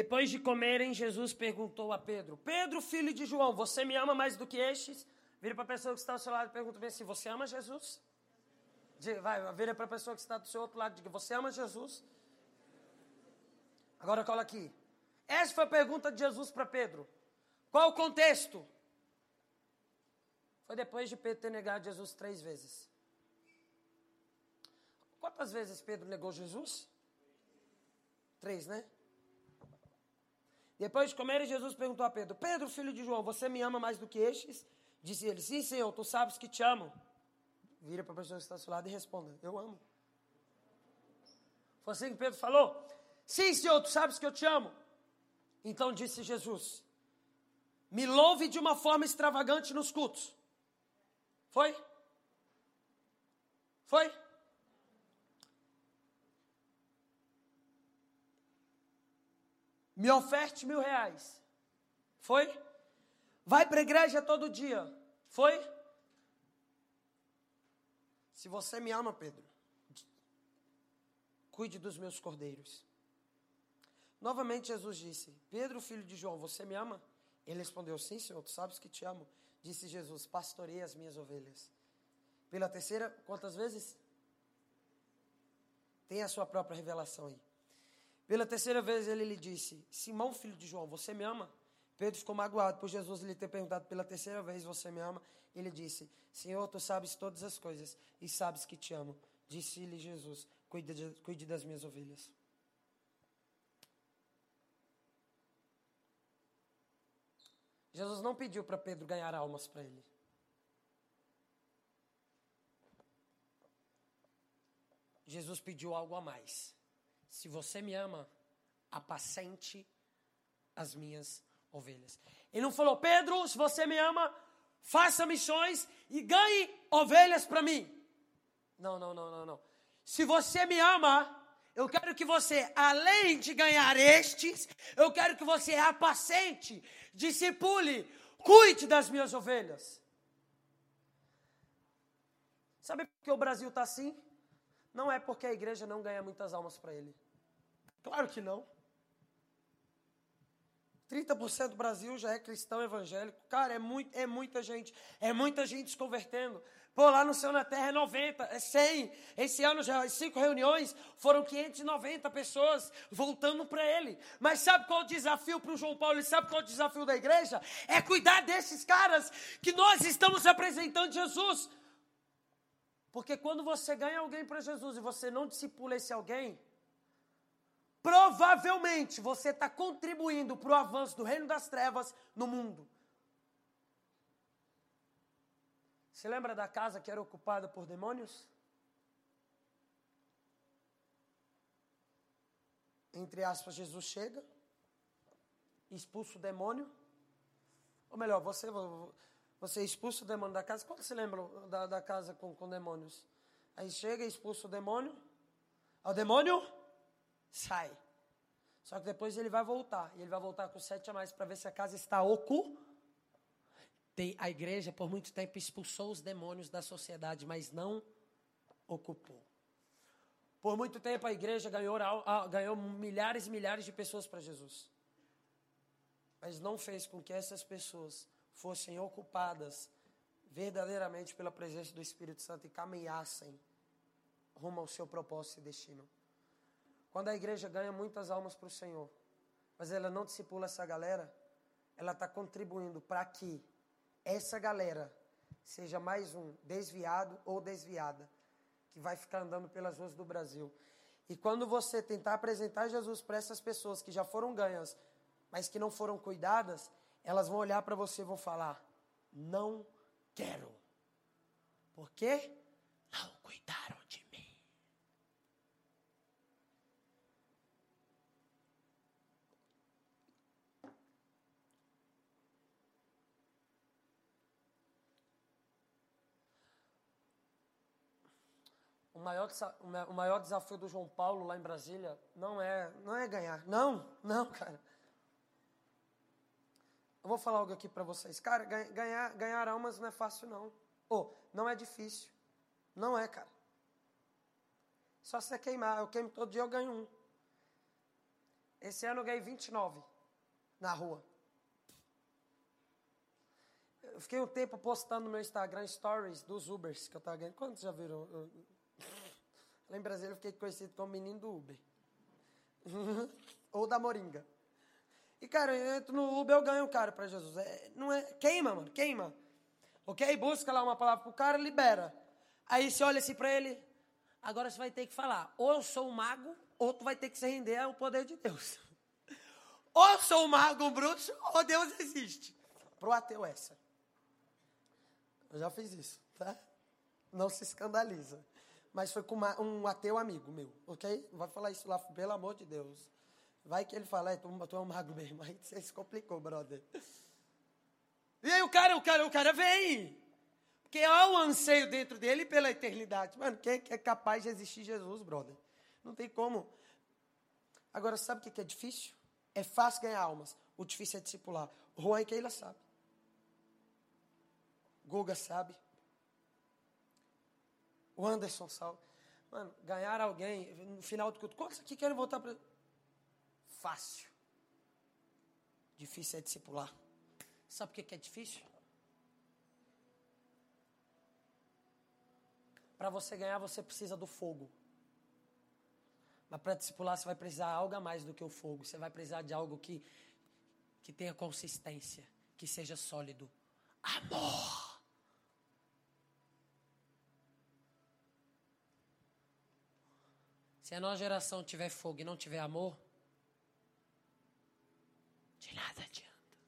Depois de comerem, Jesus perguntou a Pedro: Pedro, filho de João, você me ama mais do que estes? Vira para a pessoa que está ao seu lado e pergunta bem assim: Você ama Jesus? Vai, vira para a pessoa que está do seu outro lado e diga: Você ama Jesus? Agora cola aqui. Essa foi a pergunta de Jesus para Pedro. Qual o contexto? Foi depois de Pedro ter negado Jesus três vezes. Quantas vezes Pedro negou Jesus? Três, né? Depois de comer, Jesus perguntou a Pedro: Pedro, filho de João, você me ama mais do que estes? Disse ele: Sim, Senhor, tu sabes que te amo. Vira para a pessoa que está ao seu lado e responda: Eu amo. Foi assim que Pedro falou: Sim, Senhor, tu sabes que eu te amo. Então disse Jesus: Me louve de uma forma extravagante nos cultos. Foi? Foi? me oferte mil reais. Foi? Vai para a igreja todo dia. Foi? Se você me ama, Pedro, cuide dos meus cordeiros. Novamente Jesus disse: Pedro, filho de João, você me ama? Ele respondeu: Sim, Senhor, tu sabes que te amo. Disse Jesus: Pastorei as minhas ovelhas. Pela terceira, quantas vezes? Tem a sua própria revelação aí. Pela terceira vez ele lhe disse: Simão, filho de João, você me ama? Pedro ficou magoado por Jesus lhe ter perguntado pela terceira vez: Você me ama? Ele disse: Senhor, tu sabes todas as coisas e sabes que te amo. Disse-lhe Jesus: cuide, de, cuide das minhas ovelhas. Jesus não pediu para Pedro ganhar almas para ele. Jesus pediu algo a mais. Se você me ama, apacente as minhas ovelhas. Ele não falou, Pedro, se você me ama, faça missões e ganhe ovelhas para mim. Não, não, não, não, não. Se você me ama, eu quero que você, além de ganhar estes, eu quero que você apacente, discipule, cuide das minhas ovelhas. Sabe por que o Brasil está assim? Não é porque a igreja não ganha muitas almas para ele. Claro que não. 30% do Brasil já é cristão evangélico. Cara, é, muito, é muita gente. É muita gente se convertendo. Pô, lá no Céu na Terra é 90, é 100. Esse ano já, as cinco reuniões, foram 590 pessoas voltando para ele. Mas sabe qual é o desafio para o João Paulo? E sabe qual é o desafio da igreja? É cuidar desses caras que nós estamos apresentando Jesus. Porque quando você ganha alguém para Jesus e você não discipula esse alguém, provavelmente você está contribuindo para o avanço do reino das trevas no mundo. Você lembra da casa que era ocupada por demônios? Entre aspas, Jesus chega, expulsa o demônio. Ou melhor, você, você expulsa o demônio da casa. Que você lembra da, da casa com, com demônios? Aí chega, expulsa o demônio. O demônio sai. Só que depois ele vai voltar. E ele vai voltar com sete a mais para ver se a casa está ocupada. A igreja, por muito tempo, expulsou os demônios da sociedade, mas não ocupou. Por muito tempo, a igreja ganhou, ganhou milhares e milhares de pessoas para Jesus. Mas não fez com que essas pessoas fossem ocupadas verdadeiramente pela presença do Espírito Santo e caminhassem rumo ao seu propósito e destino. Quando a igreja ganha muitas almas para o Senhor, mas ela não discipula essa galera, ela está contribuindo para que essa galera seja mais um desviado ou desviada que vai ficar andando pelas ruas do Brasil. E quando você tentar apresentar Jesus para essas pessoas que já foram ganhas, mas que não foram cuidadas, elas vão olhar para você e vão falar: não quero. Por quê? Não cuidaram de mim. O maior, o maior desafio do João Paulo lá em Brasília não é, não é ganhar. Não, não, cara. Eu vou falar algo aqui para vocês. Cara, ganhar, ganhar almas não é fácil, não. Ou, oh, não é difícil. Não é, cara. Só você queimar. Eu queimo todo dia, eu ganho um. Esse ano eu ganhei 29 na rua. Eu fiquei um tempo postando no meu Instagram stories dos Ubers que eu estava ganhando. Quantos já viram? Lá em Brasília eu fiquei conhecido como menino do Uber. Ou da Moringa. E, cara, eu entro no Uber, eu ganho o cara para Jesus. É, não é, queima, mano, queima. Ok? Busca lá uma palavra pro cara, libera. Aí você olha assim para ele, agora você vai ter que falar, ou eu sou um mago, ou tu vai ter que se render ao poder de Deus. Ou eu sou um mago, bruxo, ou Deus existe. Pro ateu essa. Eu já fiz isso, tá? Não se escandaliza. Mas foi com uma, um ateu amigo meu, ok? Não vai falar isso lá, pelo amor de Deus. Vai que ele fala, é, tu, tu é um mago mesmo. Aí você se complicou, brother. E aí o cara, o cara, o cara vem. Porque há um anseio dentro dele pela eternidade. Mano, quem é capaz de existir Jesus, brother? Não tem como. Agora, sabe o que é difícil? É fácil ganhar almas. O difícil é discipular. Juan e Keila sabe. Guga sabe. O Anderson sabe. Mano, ganhar alguém no final do culto. Quantos aqui querem voltar para fácil. Difícil é discipular. Sabe por que é difícil? Para você ganhar, você precisa do fogo. Mas para discipular, você vai precisar de algo a mais do que o fogo. Você vai precisar de algo que, que tenha consistência, que seja sólido. Amor. Se a nossa geração tiver fogo e não tiver amor, de nada adianta.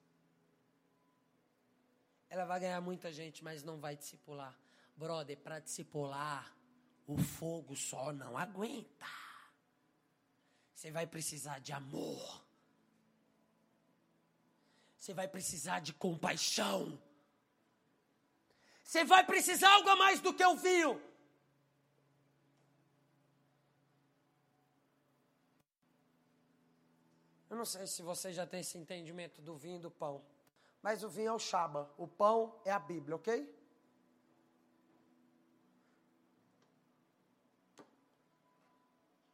Ela vai ganhar muita gente, mas não vai discipular. Brother, para discipular, o fogo só não aguenta. Você vai precisar de amor. Você vai precisar de compaixão. Você vai precisar algo a mais do que o vinho. Eu não sei se você já tem esse entendimento do vinho e do pão. Mas o vinho é o Shaba, o pão é a Bíblia, ok?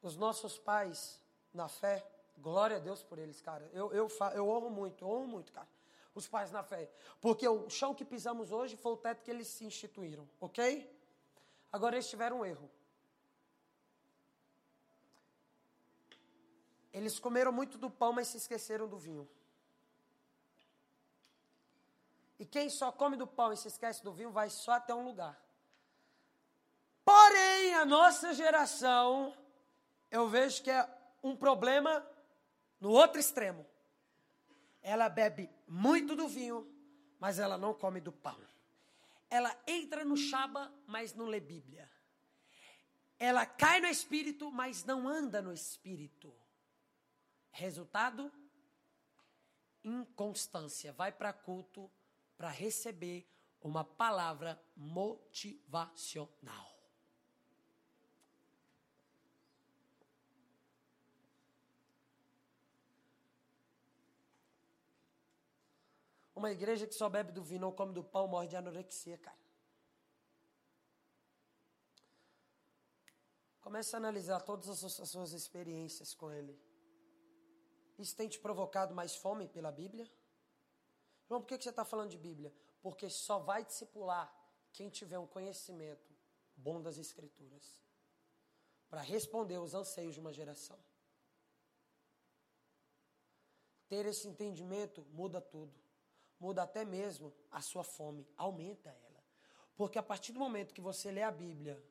Os nossos pais na fé, glória a Deus por eles, cara. Eu, eu, eu honro muito, honro muito, cara. Os pais na fé. Porque o chão que pisamos hoje foi o teto que eles se instituíram, ok? Agora eles tiveram um erro. Eles comeram muito do pão, mas se esqueceram do vinho. E quem só come do pão e se esquece do vinho vai só até um lugar. Porém, a nossa geração, eu vejo que é um problema no outro extremo. Ela bebe muito do vinho, mas ela não come do pão. Ela entra no chaba, mas não lê Bíblia. Ela cai no espírito, mas não anda no espírito. Resultado? Inconstância. Vai para culto para receber uma palavra motivacional. Uma igreja que só bebe do vinho, não come do pão, morre de anorexia, cara. Comece a analisar todas as suas experiências com ele. Isso tem te provocado mais fome pela Bíblia? João, por que você está falando de Bíblia? Porque só vai discipular quem tiver um conhecimento bom das Escrituras para responder os anseios de uma geração. Ter esse entendimento muda tudo. Muda até mesmo a sua fome, aumenta ela. Porque a partir do momento que você lê a Bíblia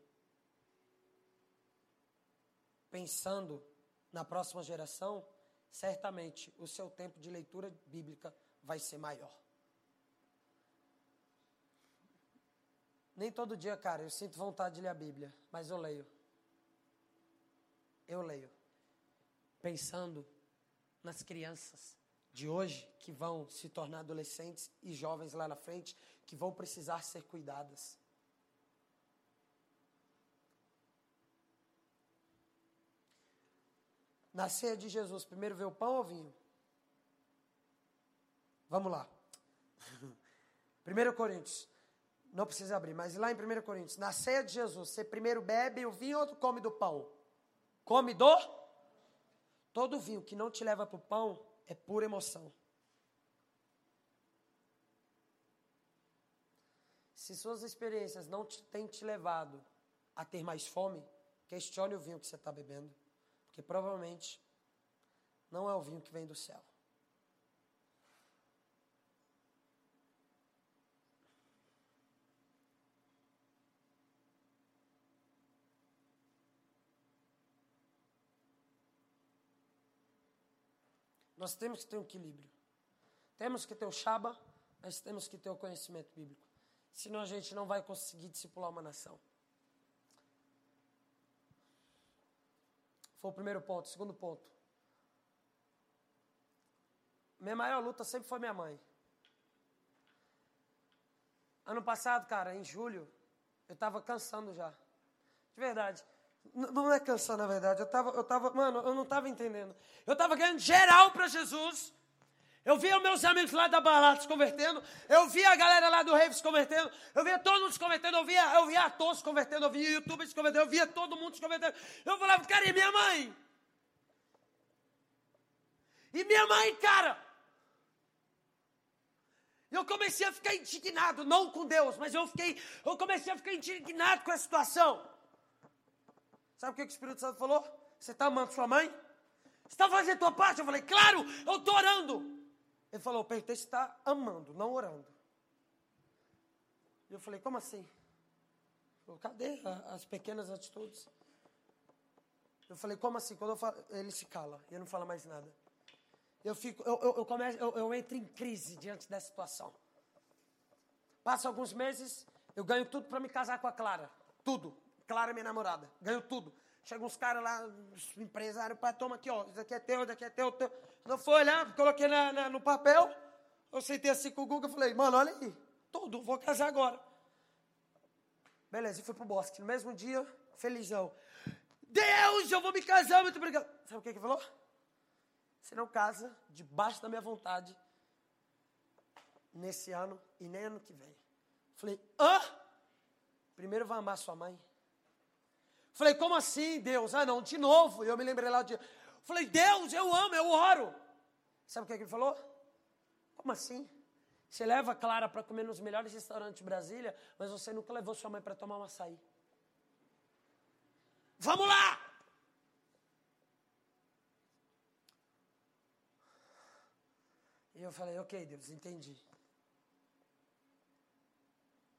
pensando na próxima geração, certamente o seu tempo de leitura bíblica vai ser maior. Nem todo dia, cara, eu sinto vontade de ler a Bíblia, mas eu leio. Eu leio. Pensando nas crianças de hoje que vão se tornar adolescentes e jovens lá na frente que vão precisar ser cuidadas. Na ceia de Jesus, primeiro veio o pão ou vinho? Vamos lá. 1 Coríntios. Não precisa abrir, mas lá em 1 Coríntios, na ceia de Jesus, você primeiro bebe o vinho ou come do pão? Come do? Todo vinho que não te leva para o pão é pura emoção. Se suas experiências não te, têm te levado a ter mais fome, questione o vinho que você está bebendo, porque provavelmente não é o vinho que vem do céu. Nós temos que ter um equilíbrio. Temos que ter o Shaba, mas temos que ter o conhecimento bíblico. Senão a gente não vai conseguir discipular uma nação. Foi o primeiro ponto. Segundo ponto. Minha maior luta sempre foi minha mãe. Ano passado, cara, em julho, eu tava cansando já. De verdade. Não é cansar, na verdade. Eu tava, eu tava, mano, eu não tava entendendo. Eu tava ganhando geral para Jesus. Eu via meus amigos lá da balada se convertendo. Eu via a galera lá do Rave se convertendo. Eu via todo mundo se convertendo. Eu via, eu via se convertendo. Eu via youtubers se convertendo. Eu via todo mundo se convertendo. Eu falava, cara, e minha mãe? E minha mãe, cara? Eu comecei a ficar indignado, não com Deus, mas eu fiquei, eu comecei a ficar indignado com a situação. Sabe o que o Espírito Santo falou? Você está amando sua mãe? Você está fazendo a tua parte? Eu falei, claro, eu estou orando. Ele falou, perguntei se está amando, não orando. E eu falei, como assim? Falei, Cadê as pequenas atitudes? Eu falei, como assim? Quando eu falo, ele se cala, ele não fala mais nada. Eu fico, eu, eu, eu começo, eu, eu entro em crise diante dessa situação. Passa alguns meses, eu ganho tudo para me casar com a Clara. Tudo. Clara, minha namorada. Ganhou tudo. Chega uns caras lá, empresário, pai, toma aqui, ó. Isso aqui é teu, isso aqui é teu, teu. Não foi olhar, coloquei na, na, no papel. Eu sentei assim com o Google e falei, mano, olha aí. Tudo, vou casar agora. Beleza, e fui pro bosque. No mesmo dia, felizão. Deus, eu vou me casar, muito obrigado. Sabe o que ele falou? Você não casa debaixo da minha vontade nesse ano e nem ano que vem. Falei, hã? Primeiro vai amar sua mãe. Falei, como assim, Deus? Ah, não, de novo. Eu me lembrei lá de. Falei, Deus, eu amo, eu oro. Sabe o que, é ele falou? Como assim? Você leva a Clara para comer nos melhores restaurantes de Brasília, mas você nunca levou sua mãe para tomar um açaí. Vamos lá! E eu falei, ok, Deus, entendi.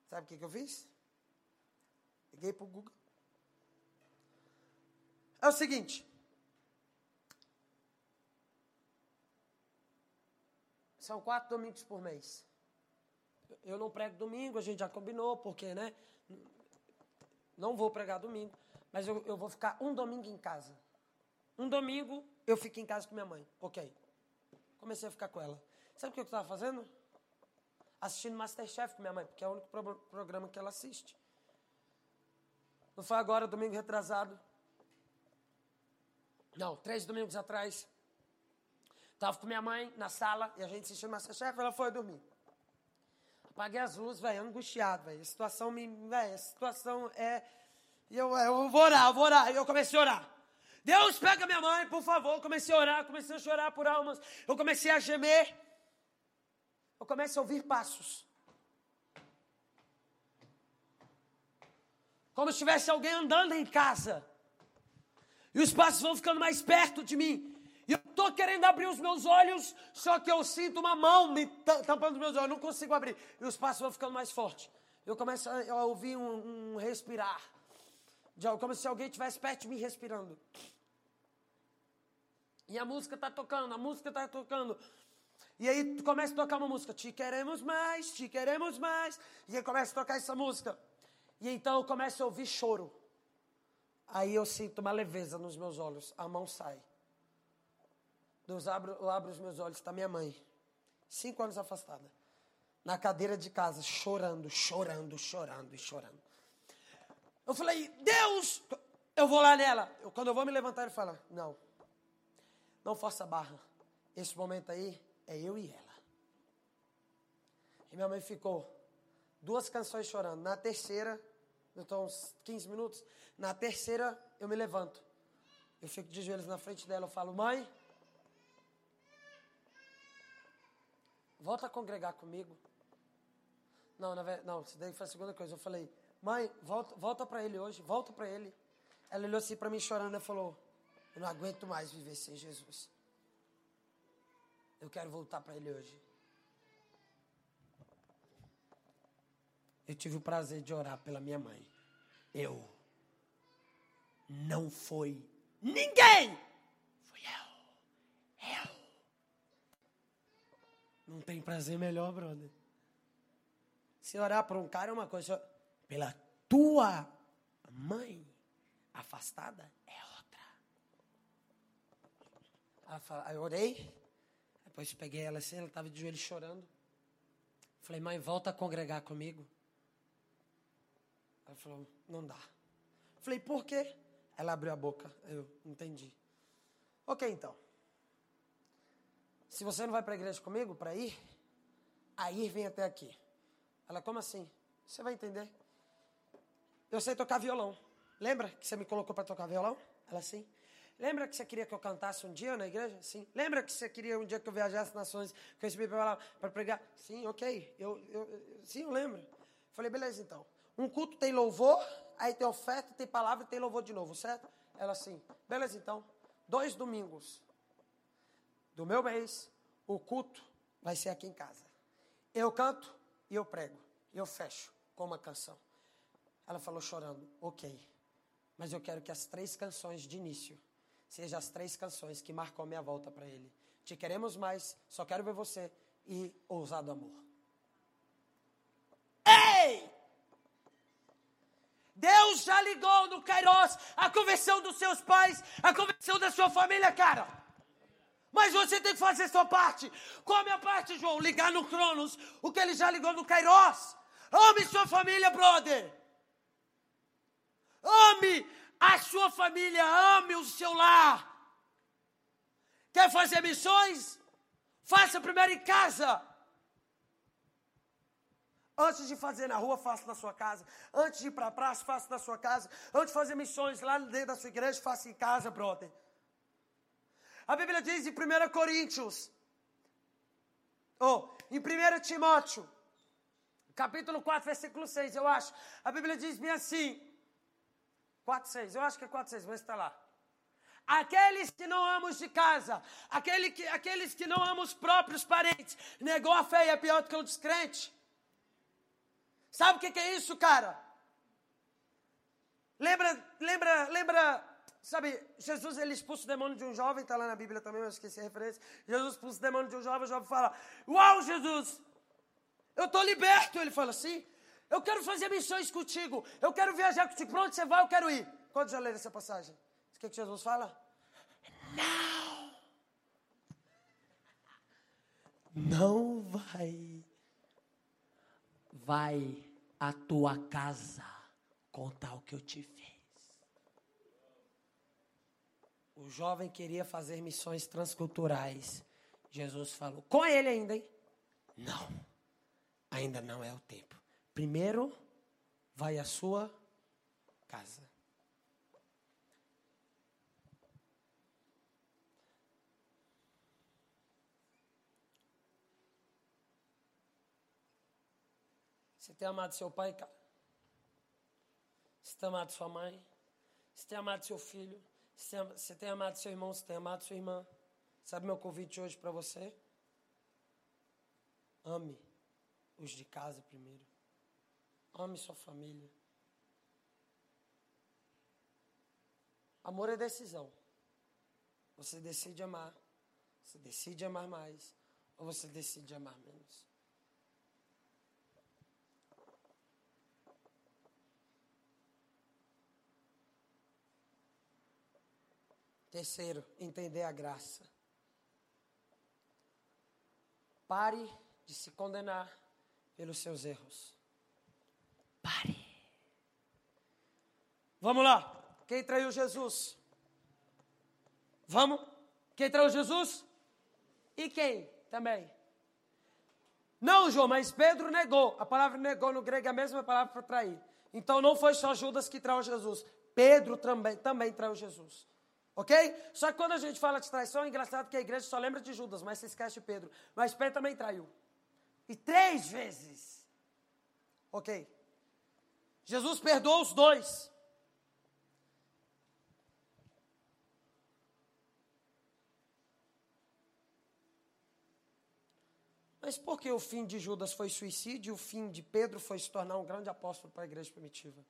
Sabe o que, que eu fiz? Liguei para o Google. É o seguinte. São quatro domingos por mês. Eu não prego domingo, a gente já combinou, porque, né? Não vou pregar domingo, mas eu, eu vou ficar um domingo em casa. Um domingo eu fico em casa com minha mãe. Ok. Comecei a ficar com ela. Sabe o que eu estava fazendo? Assistindo Masterchef com minha mãe, porque é o único pro programa que ela assiste. Não foi agora, domingo retrasado. Não, três domingos atrás. Tava com minha mãe na sala e a gente assistiu Masterchef, ela foi dormir. Apaguei as luzes, velho, angustiado, velho. A situação me. Velho, a situação é. Eu, eu vou orar, eu vou orar. E eu comecei a orar. Deus, pega minha mãe, por favor. Eu comecei a orar, comecei a chorar por almas. Eu comecei a gemer. Eu comecei a ouvir passos. Como se tivesse alguém andando em casa. E os passos vão ficando mais perto de mim. Estou querendo abrir os meus olhos, só que eu sinto uma mão me tampando os meus olhos. Eu não consigo abrir. E os passos vão ficando mais fortes. Eu começo a ouvir um, um respirar. Como se alguém estivesse perto de mim respirando. E a música está tocando, a música está tocando. E aí começa a tocar uma música. Te queremos mais, te queremos mais. E aí começa a tocar essa música. E então eu começo a ouvir choro. Aí eu sinto uma leveza nos meus olhos, a mão sai. Deus abre, eu abro os meus olhos, está minha mãe, cinco anos afastada, na cadeira de casa, chorando, chorando, chorando e chorando. Eu falei, Deus, eu vou lá nela. Eu, quando eu vou me levantar, ele fala, não, não força a barra. Esse momento aí é eu e ela. E minha mãe ficou duas canções chorando. Na terceira, eu estou uns 15 minutos. Na terceira, eu me levanto. Eu fico de joelhos na frente dela. Eu falo, mãe, volta a congregar comigo. Não, na verdade, não, isso daí foi a segunda coisa. Eu falei, mãe, volta, volta para ele hoje, volta para ele. Ela olhou assim para mim chorando e falou, eu não aguento mais viver sem Jesus. Eu quero voltar para ele hoje. Eu tive o prazer de orar pela minha mãe. Eu. Não foi ninguém. Fui eu. Eu. Não tem prazer melhor, brother. Se orar por um cara é uma coisa. Pela tua mãe afastada é outra. Aí eu orei. Depois peguei ela assim, ela estava de joelho chorando. Falei, mãe, volta a congregar comigo. Ela falou, não dá. Falei, por quê? Ela abriu a boca. Eu entendi. Ok, então. Se você não vai para a igreja comigo, para ir, aí vem até aqui. Ela, como assim? Você vai entender. Eu sei tocar violão. Lembra que você me colocou para tocar violão? Ela, sim. Lembra que você queria que eu cantasse um dia na igreja? Sim. Lembra que você queria um dia que eu viajasse nações, que eu recebi para pregar? Sim, ok. Eu, eu, sim, eu lembro. Falei, beleza então. Um culto tem louvor, aí tem oferta, tem palavra e tem louvor de novo, certo? Ela assim, beleza então. Dois domingos do meu mês, o culto vai ser aqui em casa. Eu canto e eu prego. E eu fecho com uma canção. Ela falou chorando, ok. Mas eu quero que as três canções de início sejam as três canções que marcam a minha volta para Ele. Te queremos mais, só quero ver você e ousado amor. Ei! Deus já ligou no Kairos a conversão dos seus pais, a conversão da sua família, cara. Mas você tem que fazer sua parte. Qual a minha parte, João? Ligar no Cronos o que ele já ligou no Kairos. Ame sua família, brother. Ame a sua família, ame o seu lar. Quer fazer missões? Faça primeiro em casa. Antes de fazer na rua, faça na sua casa. Antes de ir para a praça, faça na sua casa. Antes de fazer missões lá dentro da sua igreja, faça em casa, brother. A Bíblia diz em 1 Coríntios, ou em 1 Timóteo, capítulo 4, versículo 6, eu acho. A Bíblia diz bem assim: 4, 6, eu acho que é 4, 6, mas está lá. Aqueles que não amam de casa, aquele que, aqueles que não amam os próprios parentes, negou a fé e é pior do que um descrente. Sabe o que, que é isso, cara? Lembra, lembra, lembra, sabe, Jesus ele expulsa o demônio de um jovem, está lá na Bíblia também, mas esqueci a referência. Jesus expulsa o demônio de um jovem, o jovem fala: Uau, Jesus, eu estou liberto. Ele fala assim: Eu quero fazer missões contigo, eu quero viajar contigo. Para onde você vai, eu quero ir. Quantos já leram essa passagem? O que, que Jesus fala? Não! Não vai vai à tua casa contar o que eu te fiz. O jovem queria fazer missões transculturais. Jesus falou: com ele ainda, hein? Não, ainda não é o tempo. Primeiro, vai à sua casa. Você tem amado seu pai, cara? Você tem amado sua mãe? Você tem amado seu filho? Você tem amado seu irmão? Você tem amado sua irmã? Sabe meu convite hoje para você? Ame os de casa primeiro. Ame sua família. Amor é decisão. Você decide amar. Você decide amar mais. Ou você decide amar menos. Terceiro, entender a graça. Pare de se condenar pelos seus erros. Pare. Vamos lá. Quem traiu Jesus? Vamos? Quem traiu Jesus? E quem também? Não, João, mas Pedro negou. A palavra negou no grego é a mesma palavra para trair. Então não foi só Judas que traiu Jesus. Pedro também, também traiu Jesus. Ok? Só que quando a gente fala de traição, é engraçado que a igreja só lembra de Judas, mas se esquece de Pedro. Mas Pedro também traiu. E três vezes. Ok? Jesus perdoou os dois. Mas por que o fim de Judas foi suicídio e o fim de Pedro foi se tornar um grande apóstolo para a igreja primitiva?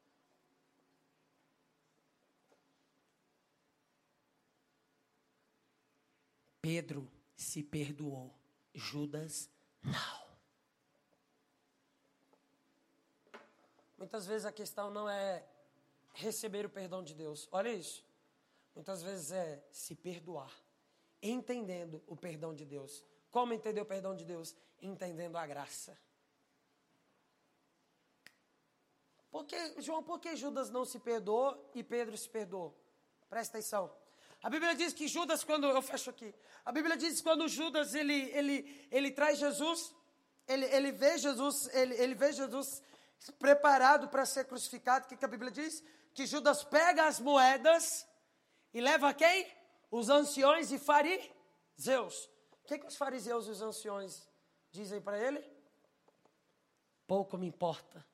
Pedro se perdoou, Judas não. Muitas vezes a questão não é receber o perdão de Deus. Olha isso. Muitas vezes é se perdoar, entendendo o perdão de Deus. Como entender o perdão de Deus? Entendendo a graça. Porque, João, por que Judas não se perdoou e Pedro se perdoou? Presta atenção. A Bíblia diz que Judas, quando. Eu fecho aqui. A Bíblia diz que quando Judas ele, ele, ele traz Jesus, ele, ele vê Jesus, ele, ele vê Jesus preparado para ser crucificado. O que, que a Bíblia diz? Que Judas pega as moedas e leva quem? Os anciões e fariseus. O que, que os fariseus e os anciões dizem para ele? Pouco me importa.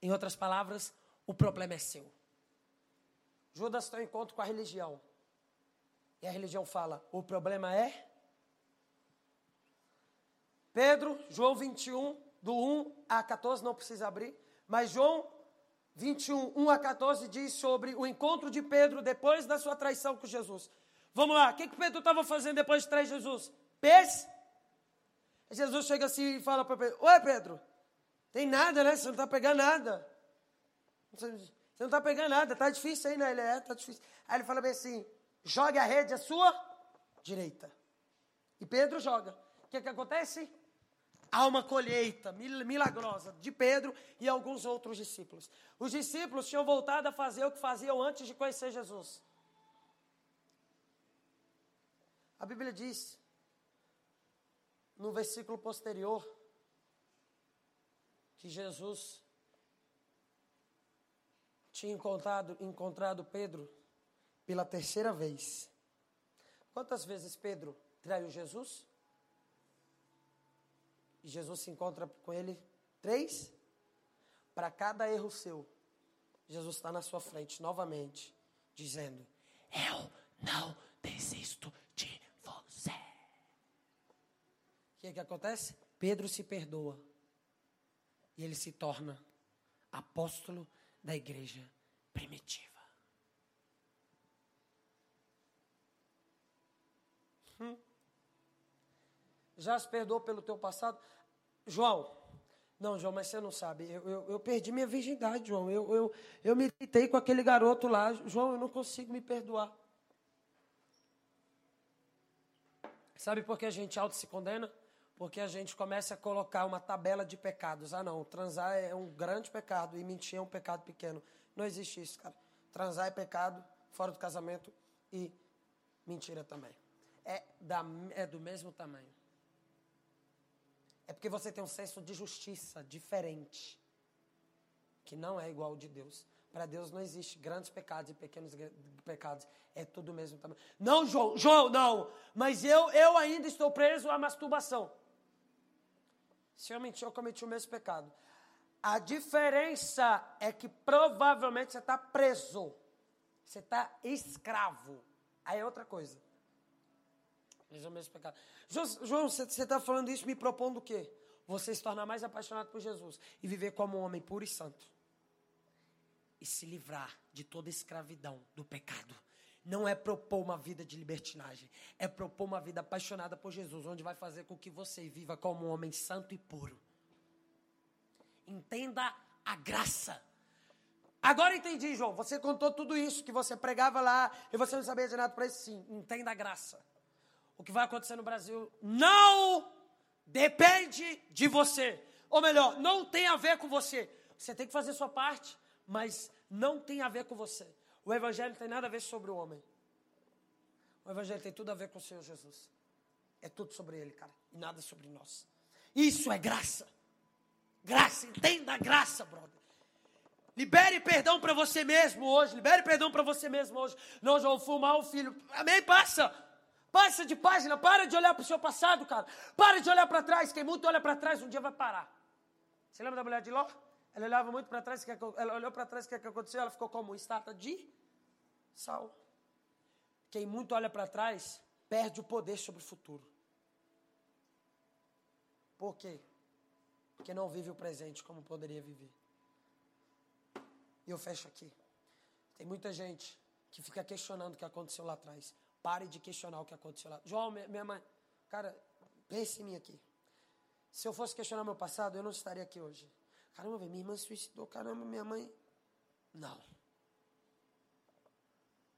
Em outras palavras, o problema é seu. Judas tem um encontro com a religião. A religião fala: o problema é. Pedro, João 21, do 1 a 14, não precisa abrir. Mas João 21, 1 a 14 diz sobre o encontro de Pedro depois da sua traição com Jesus. Vamos lá, o que, que Pedro estava fazendo depois de trair Jesus? Pés? Jesus chega assim e fala para Pedro: Oi, Pedro, tem nada, né? Você não está pegando nada. Você não está pegando nada, está difícil aí, né? Ele é, está difícil. Aí ele fala bem assim: jogue a rede à sua direita. E Pedro joga. O que, que acontece? Há uma colheita milagrosa de Pedro e alguns outros discípulos. Os discípulos tinham voltado a fazer o que faziam antes de conhecer Jesus. A Bíblia diz, no versículo posterior, que Jesus tinha encontrado, encontrado Pedro pela terceira vez. Quantas vezes Pedro traiu Jesus? E Jesus se encontra com ele três? Para cada erro seu, Jesus está na sua frente novamente, dizendo: Eu não desisto que, que acontece? Pedro se perdoa. E ele se torna apóstolo da igreja primitiva. Hum. Já se perdoou pelo teu passado? João, não, João, mas você não sabe. Eu, eu, eu perdi minha virgindade, João. Eu, eu, eu me deitei com aquele garoto lá. João, eu não consigo me perdoar. Sabe por que a gente auto se condena? Porque a gente começa a colocar uma tabela de pecados. Ah, não, transar é um grande pecado e mentir é um pecado pequeno. Não existe isso, cara. Transar é pecado fora do casamento e mentira também. É, da, é do mesmo tamanho. É porque você tem um senso de justiça diferente, que não é igual ao de Deus. Para Deus não existe grandes pecados e pequenos pecados. É tudo o mesmo tamanho. Não, João, João, não. Mas eu, eu ainda estou preso à masturbação. Se eu mentir, eu cometi o mesmo pecado. A diferença é que provavelmente você está preso. Você está escravo. Aí é outra coisa. O mesmo pecado. João, você está falando isso me propondo o quê? Você se tornar mais apaixonado por Jesus e viver como um homem puro e santo. E se livrar de toda escravidão do pecado não é propor uma vida de libertinagem, é propor uma vida apaixonada por Jesus, onde vai fazer com que você viva como um homem santo e puro. Entenda a graça. Agora entendi, João. Você contou tudo isso que você pregava lá e você não sabia de nada para isso. Sim, entenda a graça. O que vai acontecer no Brasil não depende de você. Ou melhor, não tem a ver com você. Você tem que fazer sua parte, mas não tem a ver com você. O Evangelho não tem nada a ver sobre o homem. O Evangelho tem tudo a ver com o Senhor Jesus. É tudo sobre Ele, cara. E nada sobre nós. Isso é graça. Graça, entenda a graça, brother. Libere perdão para você mesmo hoje. Libere perdão para você mesmo hoje. Não, João, fumar o filho. Amém? Passa. Passa de página. Para de olhar para o seu passado, cara. Para de olhar para trás. Quem muito olha para trás, um dia vai parar. Você lembra da mulher de Ló? Ela olhava muito para trás. Ela olhou para trás. O que, é que aconteceu? Ela ficou como? Estátua de sal. Quem muito olha para trás, perde o poder sobre o futuro. Por quê? Porque não vive o presente como poderia viver. E eu fecho aqui. Tem muita gente que fica questionando o que aconteceu lá atrás. Pare de questionar o que aconteceu lá. João, minha mãe, cara, pense em mim aqui. Se eu fosse questionar meu passado, eu não estaria aqui hoje. Caramba, minha irmã se suicidou, caramba, minha mãe. Não.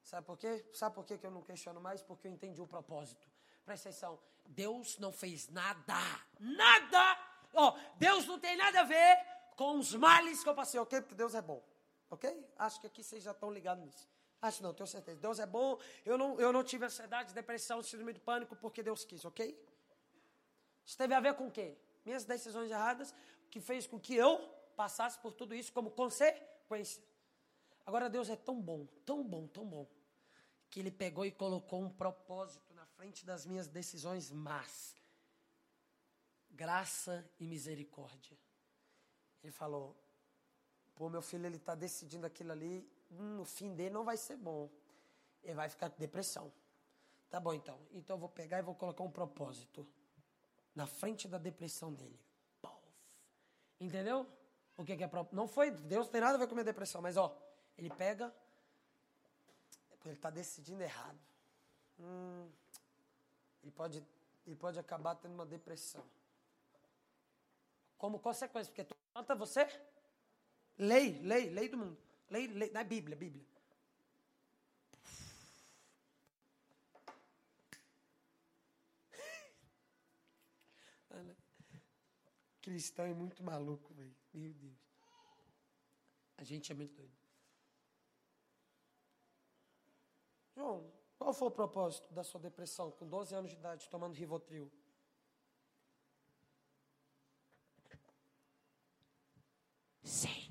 Sabe por quê? Sabe por quê que eu não questiono mais? Porque eu entendi o propósito. Presta atenção. Deus não fez nada. Nada! Ó, oh, Deus não tem nada a ver com os males que eu passei, ok? Porque Deus é bom. Ok? Acho que aqui vocês já estão ligados nisso. Acho não, tenho certeza. Deus é bom. Eu não, eu não tive ansiedade, depressão, síndrome de pânico porque Deus quis, ok? Isso teve a ver com o quê? Minhas decisões erradas, que fez com que eu passasse por tudo isso como consequência. Agora Deus é tão bom, tão bom, tão bom, que Ele pegou e colocou um propósito na frente das minhas decisões más. Graça e misericórdia. Ele falou: Pô, meu filho, ele está decidindo aquilo ali, no fim dele não vai ser bom. Ele vai ficar com depressão. Tá bom, então. Então eu vou pegar e vou colocar um propósito na frente da depressão dele. Entendeu? O que, que é propósito? Não foi, Deus tem nada a ver com a minha depressão, mas ó, ele pega, ele está decidindo errado. Hum, ele, pode, ele pode acabar tendo uma depressão. Como consequência, porque tu você Lei, lei, lei do mundo. Lei, lei, na Bíblia, Bíblia. Cristão é muito maluco, velho. Meu Deus. A gente é muito doido. João, qual foi o propósito da sua depressão com 12 anos de idade, tomando Rivotril? Sim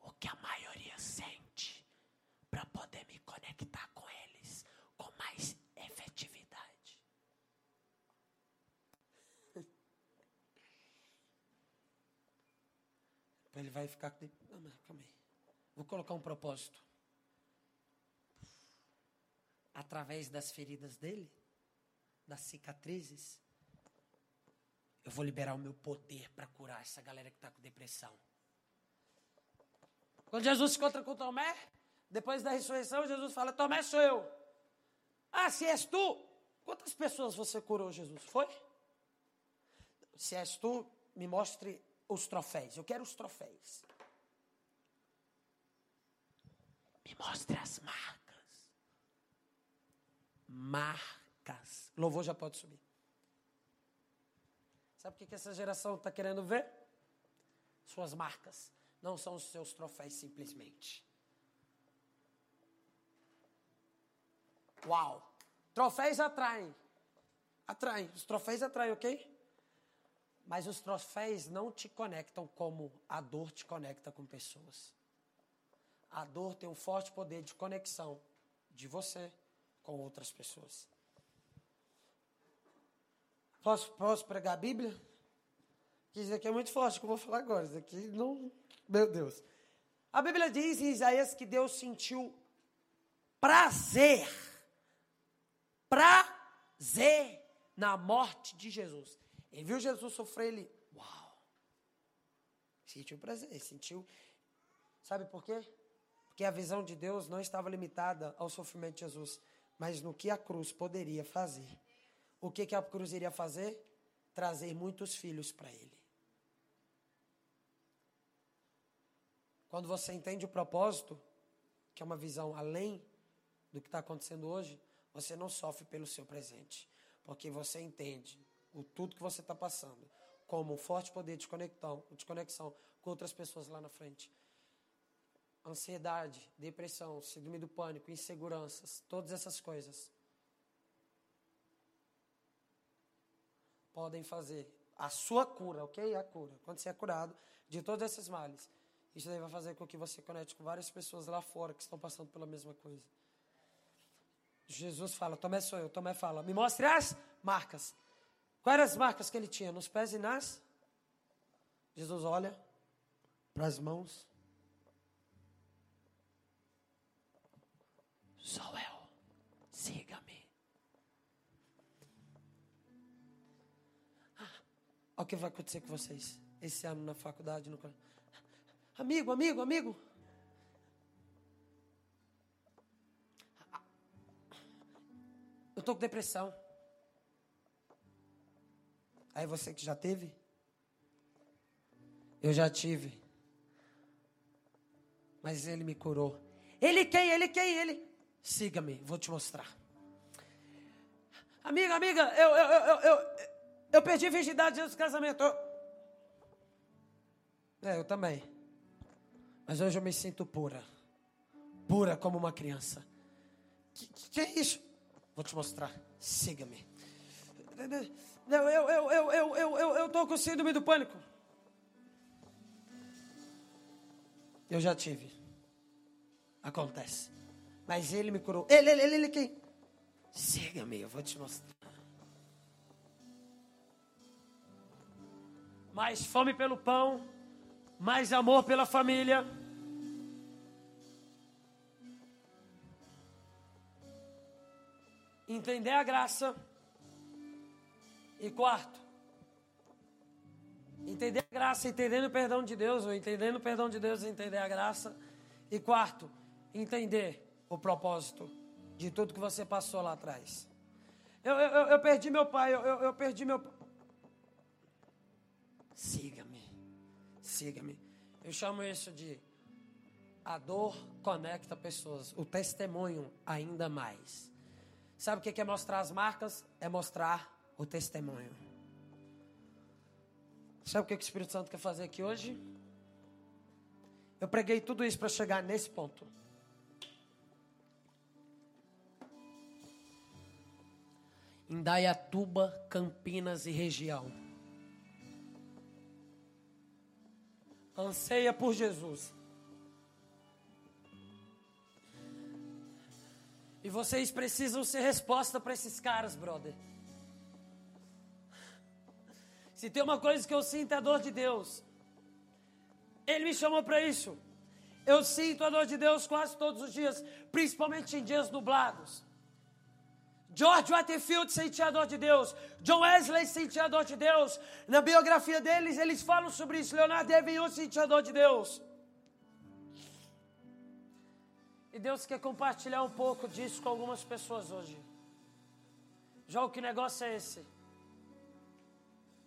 o que a maioria sente para poder me conectar com eles com mais efetividade. Ele vai ficar. Calma aí. Vou colocar um propósito. Através das feridas dele, das cicatrizes, eu vou liberar o meu poder para curar essa galera que está com depressão. Quando Jesus se encontra com Tomé, depois da ressurreição, Jesus fala: Tomé sou eu. Ah, se és tu, quantas pessoas você curou, Jesus? Foi? Se és tu, me mostre os troféus. Eu quero os troféus. Me mostre as marcas. Marcas. Louvor já pode subir. Sabe o que, essa geração está querendo ver? Suas marcas não são os seus troféus simplesmente. Uau! Troféus atraem. Atraem. Os troféus atraem, ok? Mas os troféus não te conectam como a dor te conecta com pessoas. A dor tem um forte poder de conexão de você com outras pessoas. Posso, posso pregar a Bíblia? Isso aqui é muito forte que eu vou falar agora. Isso aqui não meu Deus. A Bíblia diz em Isaías que Deus sentiu prazer, prazer na morte de Jesus. Ele viu Jesus sofrer, ele, uau, sentiu prazer, sentiu. Sabe por quê? Porque a visão de Deus não estava limitada ao sofrimento de Jesus, mas no que a cruz poderia fazer. O que, que a cruz iria fazer? Trazer muitos filhos para ele. Quando você entende o propósito, que é uma visão além do que está acontecendo hoje, você não sofre pelo seu presente. Porque você entende o tudo que você está passando como um forte poder de conexão, de conexão com outras pessoas lá na frente. Ansiedade, depressão, síndrome do pânico, inseguranças, todas essas coisas podem fazer a sua cura, ok? A cura. Quando você é curado de todos esses males, isso daí vai fazer com que você conecte com várias pessoas lá fora que estão passando pela mesma coisa. Jesus fala, Tomé sou eu. Tomé fala, me mostre as marcas. Quais eram as marcas que ele tinha? Nos pés e nas? Jesus olha para as mãos. Sou eu. Siga-me. Ah, olha o que vai acontecer com vocês esse ano na faculdade. No... Amigo, amigo, amigo. Eu estou com depressão. Aí você que já teve? Eu já tive. Mas ele me curou. Ele quem? Ele quem? Ele. Siga-me, vou te mostrar. Amiga, amiga, eu, eu, eu, eu, eu perdi virgindade antes do casamento. Eu... É, eu também. Mas hoje eu me sinto pura. Pura como uma criança. Que, que é isso? Vou te mostrar. Siga-me. Eu, eu, eu, eu, eu, eu, eu, eu tô com síndrome do pânico. Eu já tive. Acontece. Mas ele me curou. Ele, ele, ele, ele quem? Siga-me, eu vou te mostrar. Mais fome pelo pão, mais amor pela família. Entender a graça. E quarto, entender a graça, entendendo o perdão de Deus, ou entendendo o perdão de Deus, entender a graça. E quarto, entender o propósito de tudo que você passou lá atrás. Eu, eu, eu perdi meu pai, eu, eu, perdi meu. Siga-me, siga-me. Eu chamo isso de a dor conecta pessoas, o testemunho ainda mais. Sabe o que é mostrar as marcas? É mostrar o testemunho. Sabe o que o Espírito Santo quer fazer aqui hoje? Eu preguei tudo isso para chegar nesse ponto. Indaiatuba, Campinas e região. Anseia por Jesus. E vocês precisam ser resposta para esses caras, brother. Se tem uma coisa que eu sinto é a dor de Deus. Ele me chamou para isso. Eu sinto a dor de Deus quase todos os dias, principalmente em dias nublados. George Waterfield sentia a dor de Deus. John Wesley sentia a dor de Deus. Na biografia deles, eles falam sobre isso. Leonardo Evinho sentia a dor de Deus. E Deus quer compartilhar um pouco disso com algumas pessoas hoje. Já o que negócio é esse?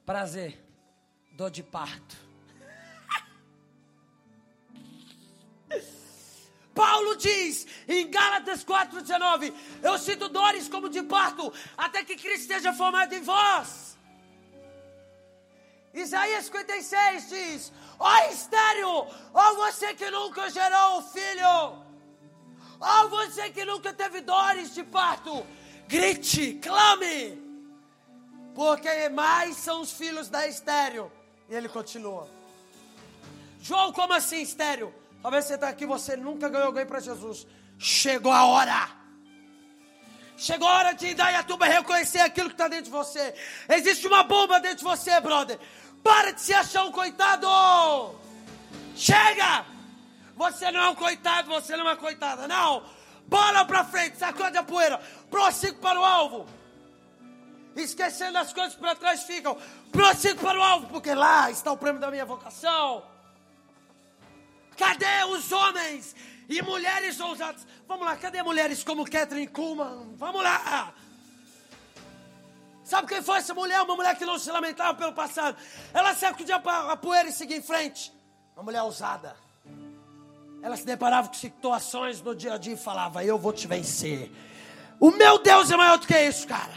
Prazer, dor de parto. Paulo diz em Gálatas 4,19: Eu sinto dores como de parto, até que Cristo esteja formado em vós. Isaías 56 diz: Ó estéreo, ó você que nunca gerou filho, ó você que nunca teve dores de parto, grite, clame porque mais são os filhos da estéreo. E ele continua. João, como assim estéreo? Talvez você está aqui, você nunca ganhou alguém para Jesus. Chegou a hora. Chegou a hora de Indaiatuba reconhecer aquilo que está dentro de você. Existe uma bomba dentro de você, brother. Para de se achar um coitado. Chega! Você não é um coitado, você não é uma coitada. Não! Bola para frente, sacode a poeira. Prossiga para o alvo esquecendo as coisas para trás ficam. Prossigo para o alvo, porque lá está o prêmio da minha vocação. Cadê os homens e mulheres ousadas? Vamos lá, cadê mulheres como Catherine Kuhlman? Vamos lá! Sabe quem foi essa mulher? Uma mulher que não se lamentava pelo passado. Ela que a poeira e seguir em frente. Uma mulher ousada. ela se deparava com situações no dia a dia e falava: Eu vou te vencer. O meu Deus é maior do que isso, cara.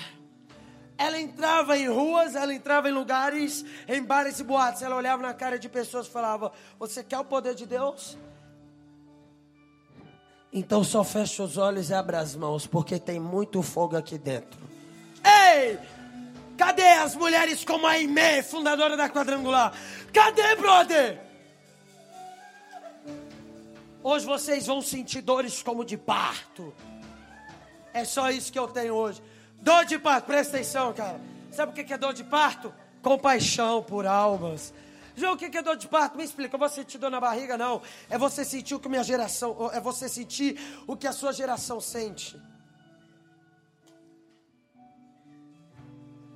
Ela entrava em ruas, ela entrava em lugares, em bares e boates. Ela olhava na cara de pessoas e falava: Você quer o poder de Deus? Então só fecha os olhos e abre as mãos, porque tem muito fogo aqui dentro. Ei! Cadê as mulheres como a Aimee, fundadora da Quadrangular? Cadê, brother? Hoje vocês vão sentir dores como de parto. É só isso que eu tenho hoje. Dor de parto, presta atenção, cara. Sabe o que é dor de parto? Compaixão por almas. João, o que é dor de parto? Me explica. Eu vou sentir dor na barriga? Não. É você sentir o que minha geração. É você sentir o que a sua geração sente.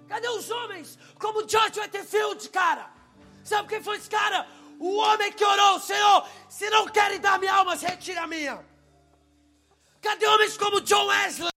Cadê os homens como George Whitefield, cara? Sabe quem foi esse cara? O homem que orou, Senhor, se não querem dar minha alma, retira a minha. Cadê homens como John Wesley?